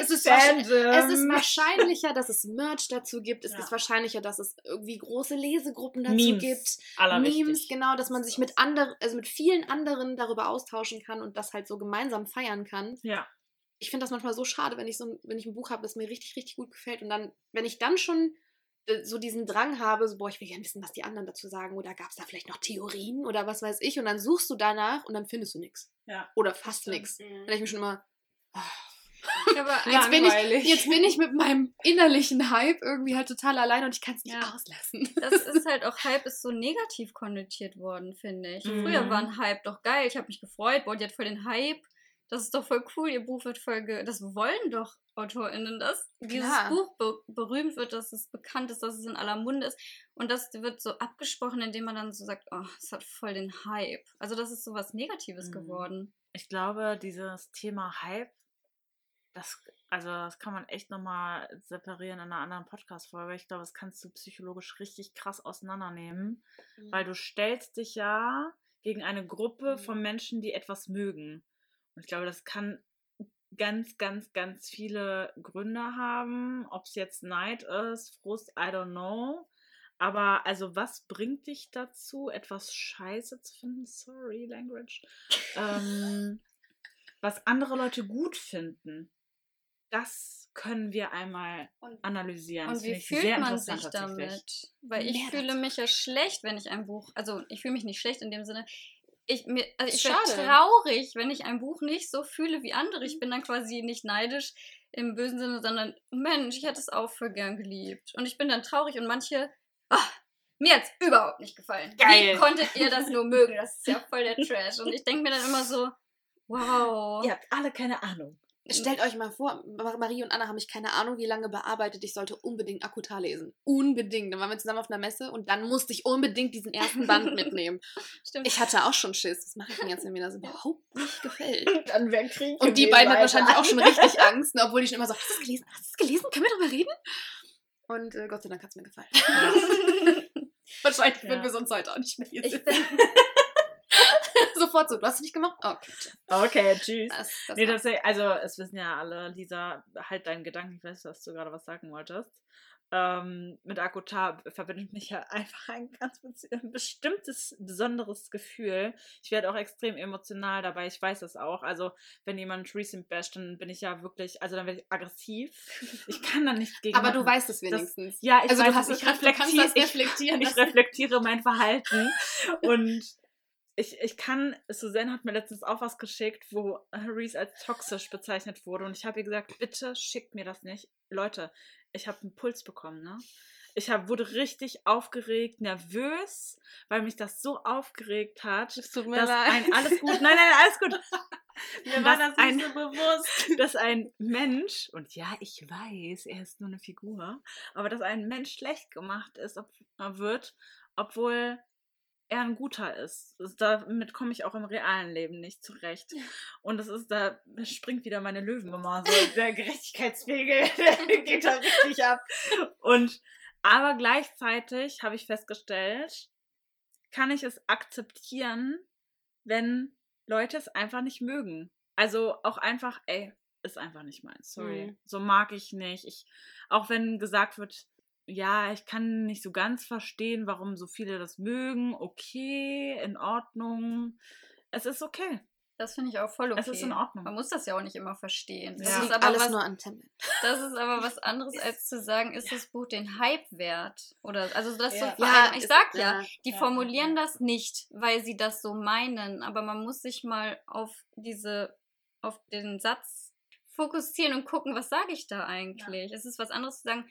es ist, es ist wahrscheinlicher, dass es Merch dazu gibt. Es Ja. ist wahrscheinlicher, dass es irgendwie große Lesegruppen dazu Memes. gibt. Memes, genau, dass man sich mit anderen, also mit vielen anderen darüber austauschen kann und das halt so gemeinsam feiern kann. Ja. Ich finde das manchmal so schade, wenn ich so ein, wenn ich ein Buch habe, das mir richtig, richtig gut gefällt und dann, wenn ich dann schon so diesen Drang habe, so, boah, ich will gerne wissen, was die anderen dazu sagen oder gab es da vielleicht noch Theorien oder was weiß ich und dann suchst du danach und dann findest du nichts. Ja. Oder fast nichts. Dann denke ich mir schon immer, Aber jetzt bin, ich, jetzt bin ich mit meinem innerlichen Hype irgendwie halt total allein und ich kann es nicht Ja. auslassen. das ist halt auch, Hype ist so negativ konnotiert worden, finde ich. Mhm. Früher war ein Hype doch geil, ich habe mich gefreut, boah, die hat voll den Hype. Das ist doch voll cool, ihr Buch wird voll ge Das wollen doch AutorInnen, dass dieses Klar. Buch be berühmt wird, dass es bekannt ist, dass es in aller Munde ist. Und das wird so abgesprochen, indem man dann so sagt, oh, es hat voll den Hype. Also das ist so was Negatives Mhm. geworden. Ich glaube, dieses Thema Hype, das, also das kann man echt nochmal separieren in einer anderen Podcast-Folge. Ich glaube, das kannst du psychologisch richtig krass auseinandernehmen, weil du stellst dich ja gegen eine Gruppe von Menschen, die etwas mögen. Und ich glaube, das kann ganz, ganz, ganz viele Gründe haben. Ob es jetzt Neid ist, Frust, I don't know. Aber also, was bringt dich dazu, etwas Scheiße zu finden? Sorry, Language. ähm, was andere Leute gut finden. Das können wir einmal Und- analysieren. Und das wie fühlt man sich damit? Weil ich Mehr fühle mich ja schlecht, wenn ich ein Buch, also ich fühle mich nicht schlecht in dem Sinne, ich, mir, also ich schade. traurig, wenn ich ein Buch nicht so fühle wie andere. Ich bin dann quasi nicht neidisch im bösen Sinne, sondern Mensch, ich hätte es auch voll gern geliebt. Und ich bin dann traurig und manche, ach, mir hat es überhaupt nicht gefallen. Geil. Wie konntet ihr das nur mögen? Das ist ja voll der Trash. Und ich denke mir dann immer so, wow. Ihr habt alle keine Ahnung. Stellt euch mal vor, Mar- Marie und Anna haben mich keine Ahnung, wie lange bearbeitet. Ich sollte unbedingt Akutar lesen. Unbedingt. Dann waren wir zusammen auf einer Messe und dann musste ich unbedingt diesen ersten Band mitnehmen. Stimmt. Ich hatte auch schon Schiss. Was mache ich denn jetzt, wenn mir das überhaupt nicht gefällt? Dann wäre Krieg. Und die beiden hatten wahrscheinlich auch schon richtig Angst, ne, obwohl die schon immer so, hast du es gelesen? Hast du es gelesen? Können wir darüber reden? Und äh, Gott sei Dank hat es mir gefallen. wahrscheinlich Ja. würden wir sonst heute auch nicht mehr hier Ich sitzen. Sofort so, du hast es nicht gemacht? Okay. Okay, tschüss. Das, das nee, tatsächlich, also es wissen ja alle, Lisa, halt deinen Gedanken, ich weiß, dass du gerade was sagen wolltest. Ähm, mit Akutar verbindet mich ja einfach ein ganz ein bestimmtes, besonderes Gefühl. Ich werde auch extrem emotional dabei, ich weiß es auch. Also, wenn jemand Recent basht, dann bin ich ja wirklich, also dann werde ich aggressiv. Ich kann dann nicht gegen. Aber du weißt es wenigstens. Ja, ich also weiß du, hast, ich das reflektieren. ich, ich reflektiere mein Verhalten und ich, ich kann, Suzanne hat mir letztens auch was geschickt, wo Reese als toxisch bezeichnet wurde und ich habe ihr gesagt, bitte schickt mir das nicht. Leute, ich habe einen Puls bekommen, ne? Ich hab, wurde richtig aufgeregt, nervös, weil mich das so aufgeregt hat, Es tut mir dass leid. ein alles gut, nein, nein, alles gut. Mir war das ein, nicht so bewusst. dass ein Mensch, und ja, ich weiß, er ist nur eine Figur, aber dass ein Mensch schlecht gemacht ist, ob, wird, obwohl er ein guter ist. Das- Damit komme ich auch im realen Leben nicht zurecht. Und das ist, da springt wieder meine Löwenmama so. Der Gerechtigkeitspegel geht da richtig ab. Und aber gleichzeitig habe ich festgestellt, kann ich es akzeptieren, wenn Leute es einfach nicht mögen. Also auch einfach, ey, ist einfach nicht meins. Sorry. Mhm. So mag ich nicht. Ich, auch wenn gesagt wird, ja, ich kann nicht so ganz verstehen, warum so viele das mögen. Okay, in Ordnung. Es ist okay. das finde ich auch voll okay. Es ist in Ordnung. Man muss das ja auch nicht immer verstehen. Das Ja. Das ist aber alles was, nur an Temple. Das ist aber was anderes, als zu sagen, ist das Buch den Hype wert? Oder also das Ja. so Ja, allem, ich ist- sag ja, ja, die ja, formulieren das nicht, weil sie das so meinen, aber man muss sich mal auf diese, auf den Satz fokussieren und gucken, was sage ich da eigentlich? Es ist was anderes zu sagen,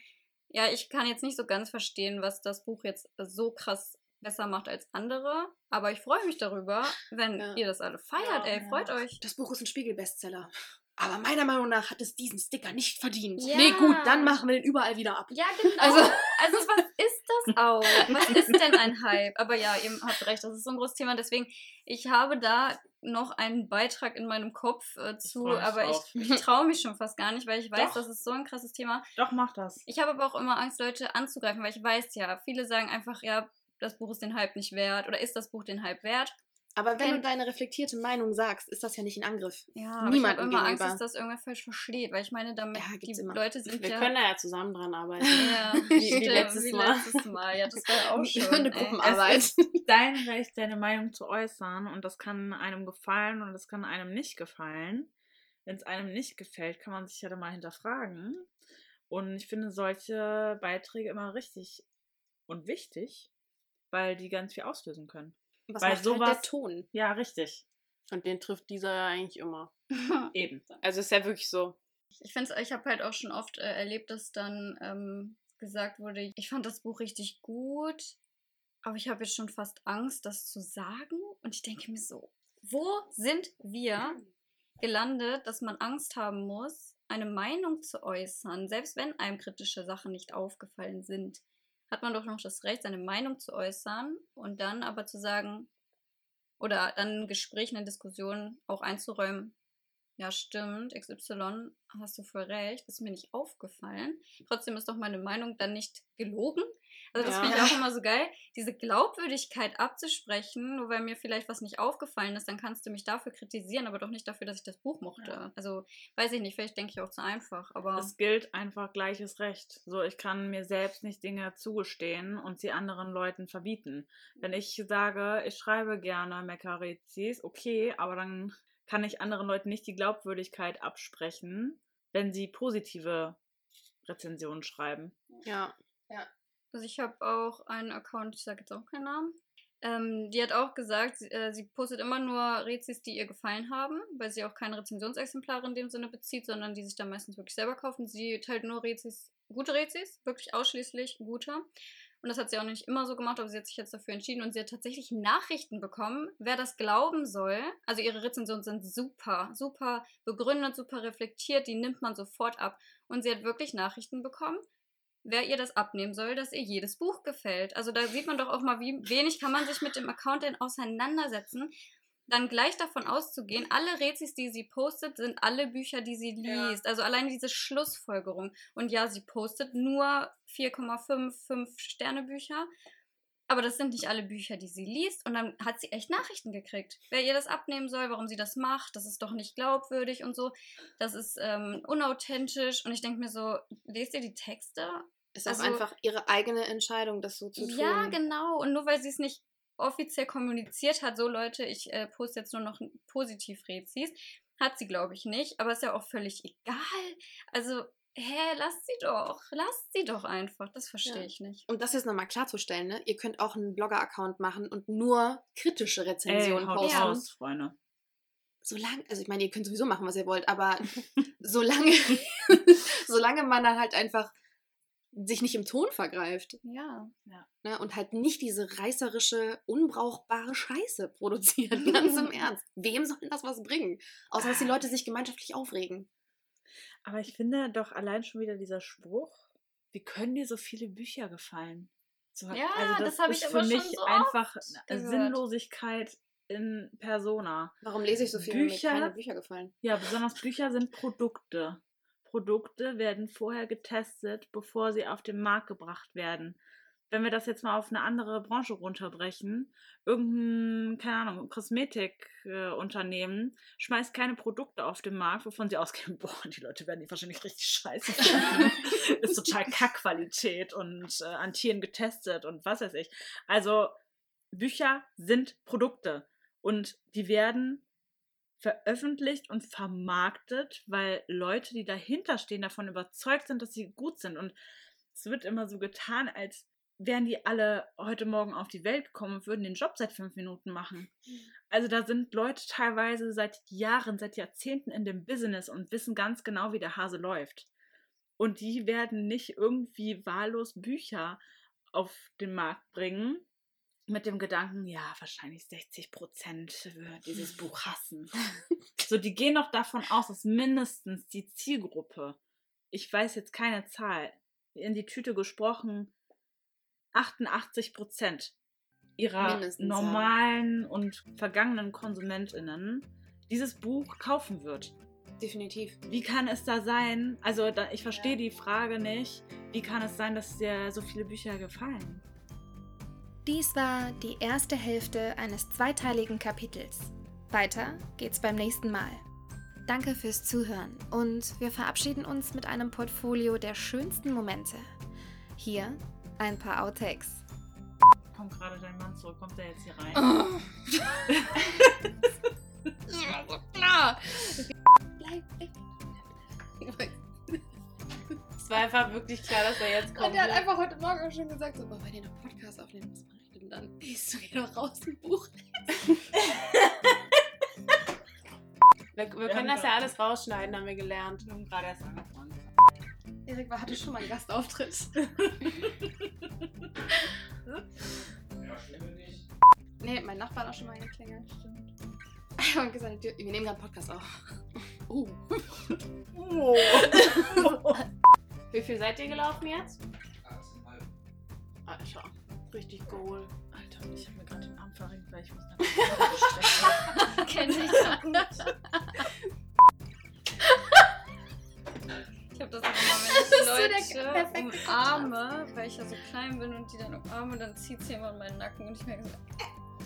ja, ich kann jetzt nicht so ganz verstehen, was das Buch jetzt so krass besser macht als andere, aber ich freue mich darüber, wenn Ja. ihr das alle feiert, Ja, ey, ja. freut euch. Das Buch ist ein Spiegel-Bestseller. Aber meiner Meinung nach hat es diesen Sticker nicht verdient. Ja. Nee, gut, dann machen wir den überall wieder ab. Ja, genau. Also- Also, also was ist das auch? Was ist denn ein Hype? Aber ja, ihr habt recht, das ist so ein großes Thema. Deswegen, ich habe da noch einen Beitrag in meinem Kopf äh, zu, aber drauf. ich, ich traue mich schon fast gar nicht, weil ich weiß, Doch. das ist so ein krasses Thema. Doch, mach das. Ich habe aber auch immer Angst, Leute anzugreifen, weil ich weiß ja, viele sagen einfach, ja, das Buch ist den Hype nicht wert oder ist das Buch den Hype wert? Aber wenn du deine reflektierte Meinung sagst, ist das ja nicht ein Angriff. Ja, aber ich habe immer Angst, gegenüber. dass das irgendwer falsch versteht, weil ich meine, damit Ja, die immer. Leute sind Wir ja... können da ja zusammen dran arbeiten. ja, Wie- wie letztes wie Mal. letztes Mal. Ja, das war auch schon. Eine. Gruppenarbeit. Es ist dein Recht, deine Meinung zu äußern und das kann einem gefallen und das kann einem nicht gefallen. Wenn es einem nicht gefällt, kann man sich ja dann mal hinterfragen. Und ich finde solche Beiträge immer richtig und wichtig, weil die ganz viel auslösen können. Was Weil macht halt der sowas- Ton? Ja, richtig. Und den trifft dieser ja eigentlich immer. Eben. Also ist ja wirklich so. Ich finde ich habe halt auch schon oft äh, erlebt, dass dann ähm, gesagt wurde, ich fand das Buch richtig gut, aber ich habe jetzt schon fast Angst, das zu sagen. Und ich denke mir so, wo sind wir gelandet, dass man Angst haben muss, eine Meinung zu äußern, selbst wenn einem kritische Sachen nicht aufgefallen sind, hat man doch noch das Recht, seine Meinung zu äußern und dann aber zu sagen, oder dann in Gesprächen, in Diskussionen auch einzuräumen, ja, stimmt, XY, hast du voll recht, ist mir nicht aufgefallen. Trotzdem ist doch meine Meinung dann nicht gelogen. Also das Ja. finde ich auch immer so geil, diese Glaubwürdigkeit abzusprechen, nur weil mir vielleicht was nicht aufgefallen ist, dann kannst du mich dafür kritisieren, aber doch nicht dafür, dass ich das Buch mochte. Ja. Also weiß ich nicht, vielleicht denke ich auch zu einfach, aber Es gilt einfach gleiches Recht. So, ich kann mir selbst nicht Dinge zugestehen und sie anderen Leuten verbieten. Wenn ich sage, ich schreibe gerne Meckerezis, okay, aber dann kann ich anderen Leuten nicht die Glaubwürdigkeit absprechen, wenn sie positive Rezensionen schreiben. Ja. Also ich habe auch einen Account, ich sage jetzt auch keinen Namen. Ähm, die hat auch gesagt, sie, äh, sie postet immer nur Rezis, die ihr gefallen haben, weil sie auch keine Rezensionsexemplare in dem Sinne bezieht, sondern die sich dann meistens wirklich selber kaufen. Sie teilt nur Rezis, gute Rezis, wirklich ausschließlich gute. Und das hat sie auch nicht immer so gemacht, aber sie hat sich jetzt dafür entschieden und sie hat tatsächlich Nachrichten bekommen, wer das glauben soll. Also ihre Rezensionen sind super, super begründet, super reflektiert, die nimmt man sofort ab. Und sie hat wirklich Nachrichten bekommen, wer ihr das abnehmen soll, dass ihr jedes Buch gefällt. Also da sieht man doch auch mal, wie wenig kann man sich mit dem Account denn auseinandersetzen. Dann gleich davon auszugehen, alle Rezis, die sie postet, sind alle Bücher, die sie Ja. liest. Also allein diese Schlussfolgerung. Und ja, sie postet nur 4,55 Sterne Bücher. Aber das sind nicht alle Bücher, die sie liest. Und dann hat sie echt Nachrichten gekriegt. Wer ihr das abnehmen soll, warum sie das macht, das ist doch nicht glaubwürdig und so. Das ist ähm, unauthentisch. Und ich denke mir so, lest ihr die Texte? Ist auch Also- einfach ihre eigene Entscheidung, das so zu tun. Ja, genau. Und nur weil sie es nicht offiziell kommuniziert hat, so Leute, ich äh, poste jetzt nur noch Positiv-Rezis, hat sie, glaube ich, nicht. Aber ist ja auch völlig egal. Also, hä, lasst sie doch. Lasst sie doch einfach. Das verstehe Ja. ich nicht. Um das jetzt nochmal klarzustellen, ne? ihr könnt auch einen Blogger-Account machen und nur kritische Ey, Rezensionen haut posten. raus, Freunde. Solange, also ich meine, ihr könnt sowieso machen, was ihr wollt, aber solange, solange man dann halt einfach sich nicht im Ton vergreift Ja. ne? und halt nicht diese reißerische, unbrauchbare Scheiße produziert, ganz im Ernst. Wem soll das was bringen? Außer, dass die Leute sich gemeinschaftlich aufregen. Aber ich finde doch allein schon wieder dieser Spruch, wie können dir so viele Bücher gefallen? So, Ja, das hab ich ist für schon mich so einfach. Sinnlosigkeit in Persona. Warum lese ich so viel, wenn mir Bücher- keine Bücher gefallen? Ja, besonders Bücher sind Produkte. Produkte werden vorher getestet, bevor sie auf den Markt gebracht werden. Wenn wir das jetzt mal auf eine andere Branche runterbrechen, irgendein, keine Ahnung, Kosmetikunternehmen schmeißt keine Produkte auf den Markt, wovon sie ausgehen, boah, die Leute werden die wahrscheinlich richtig scheiße finden. Ist total Kackqualität und äh, an Tieren getestet und was weiß ich. Also, Bücher sind Produkte und die werden veröffentlicht und vermarktet, weil Leute, die dahinter stehen, davon überzeugt sind, dass sie gut sind. Und es wird immer so getan, als wären die alle heute Morgen auf die Welt gekommen und würden den Job seit fünf Minuten machen. Also da sind Leute teilweise seit Jahren, seit Jahrzehnten in dem Business und wissen ganz genau, wie der Hase läuft. Und die werden nicht irgendwie wahllos Bücher auf den Markt bringen, mit dem Gedanken, ja, wahrscheinlich 60 Prozent wird dieses Buch hassen. so, die gehen doch davon aus, dass mindestens die Zielgruppe, ich weiß jetzt keine Zahl, in die Tüte gesprochen, 88 Prozent ihrer Mindestens, ja. normalen und vergangenen KonsumentInnen dieses Buch kaufen wird. Definitiv. Wie kann es da sein? Also, da, ich verstehe die Frage nicht. Wie kann es sein, dass dir so viele Bücher gefallen? Dies war die erste Hälfte eines zweiteiligen Kapitels. Weiter geht's beim nächsten Mal. Danke fürs Zuhören und wir verabschieden uns mit einem Portfolio der schönsten Momente. Hier ein paar Outtakes. Kommt gerade dein Mann zurück? Kommt der jetzt hier rein? Oh. ja, so klar. Bleib, bleib. Es war einfach wirklich klar, dass er jetzt kommt. Und der hat einfach heute Morgen auch schon gesagt, so, boah, wenn ihr noch Podcast aufnehmen, was mache ich denn dann? Liest du hier noch raus ein Buch? wir, wir Wir können das ja alles rausschneiden, haben wir gelernt. Wir haben gerade erst angefangen. Erik war- hatte schon mal einen Gastauftritt. Ja, schlimm nicht. Nee, mein Nachbar hat auch schon mal geklingelt. Stimmt. Und gesagt, wir nehmen gerade Podcast auf. Uh. Oh. Wie viel seid ihr gelaufen jetzt? 18,5. Alter, richtig Goal. Alter, ich habe mir gerade den Arm verrenkt, weil ich muss nach Kenn ich so gut. Ich hab das auch immer, wenn ich Leute umarme, weil ich ja so klein bin und die dann umarme, dann zieht sie immer in meinen Nacken und ich merke so,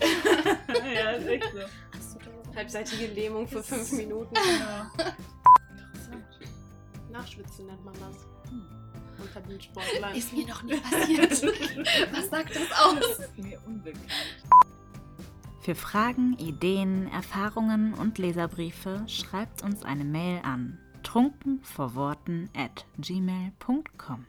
ja, ist echt so. Halbseitige Lähmung für fünf Minuten. Ja. Interessant. Nachschwitzen nennt man das. Hm. Unter Blutsportlern. Ist mir noch nie passiert. Was sagt das aus? Das ist mir unbekannt. Für Fragen, Ideen, Erfahrungen und Leserbriefe schreibt uns eine Mail an trunkenvorworten at gmail.com.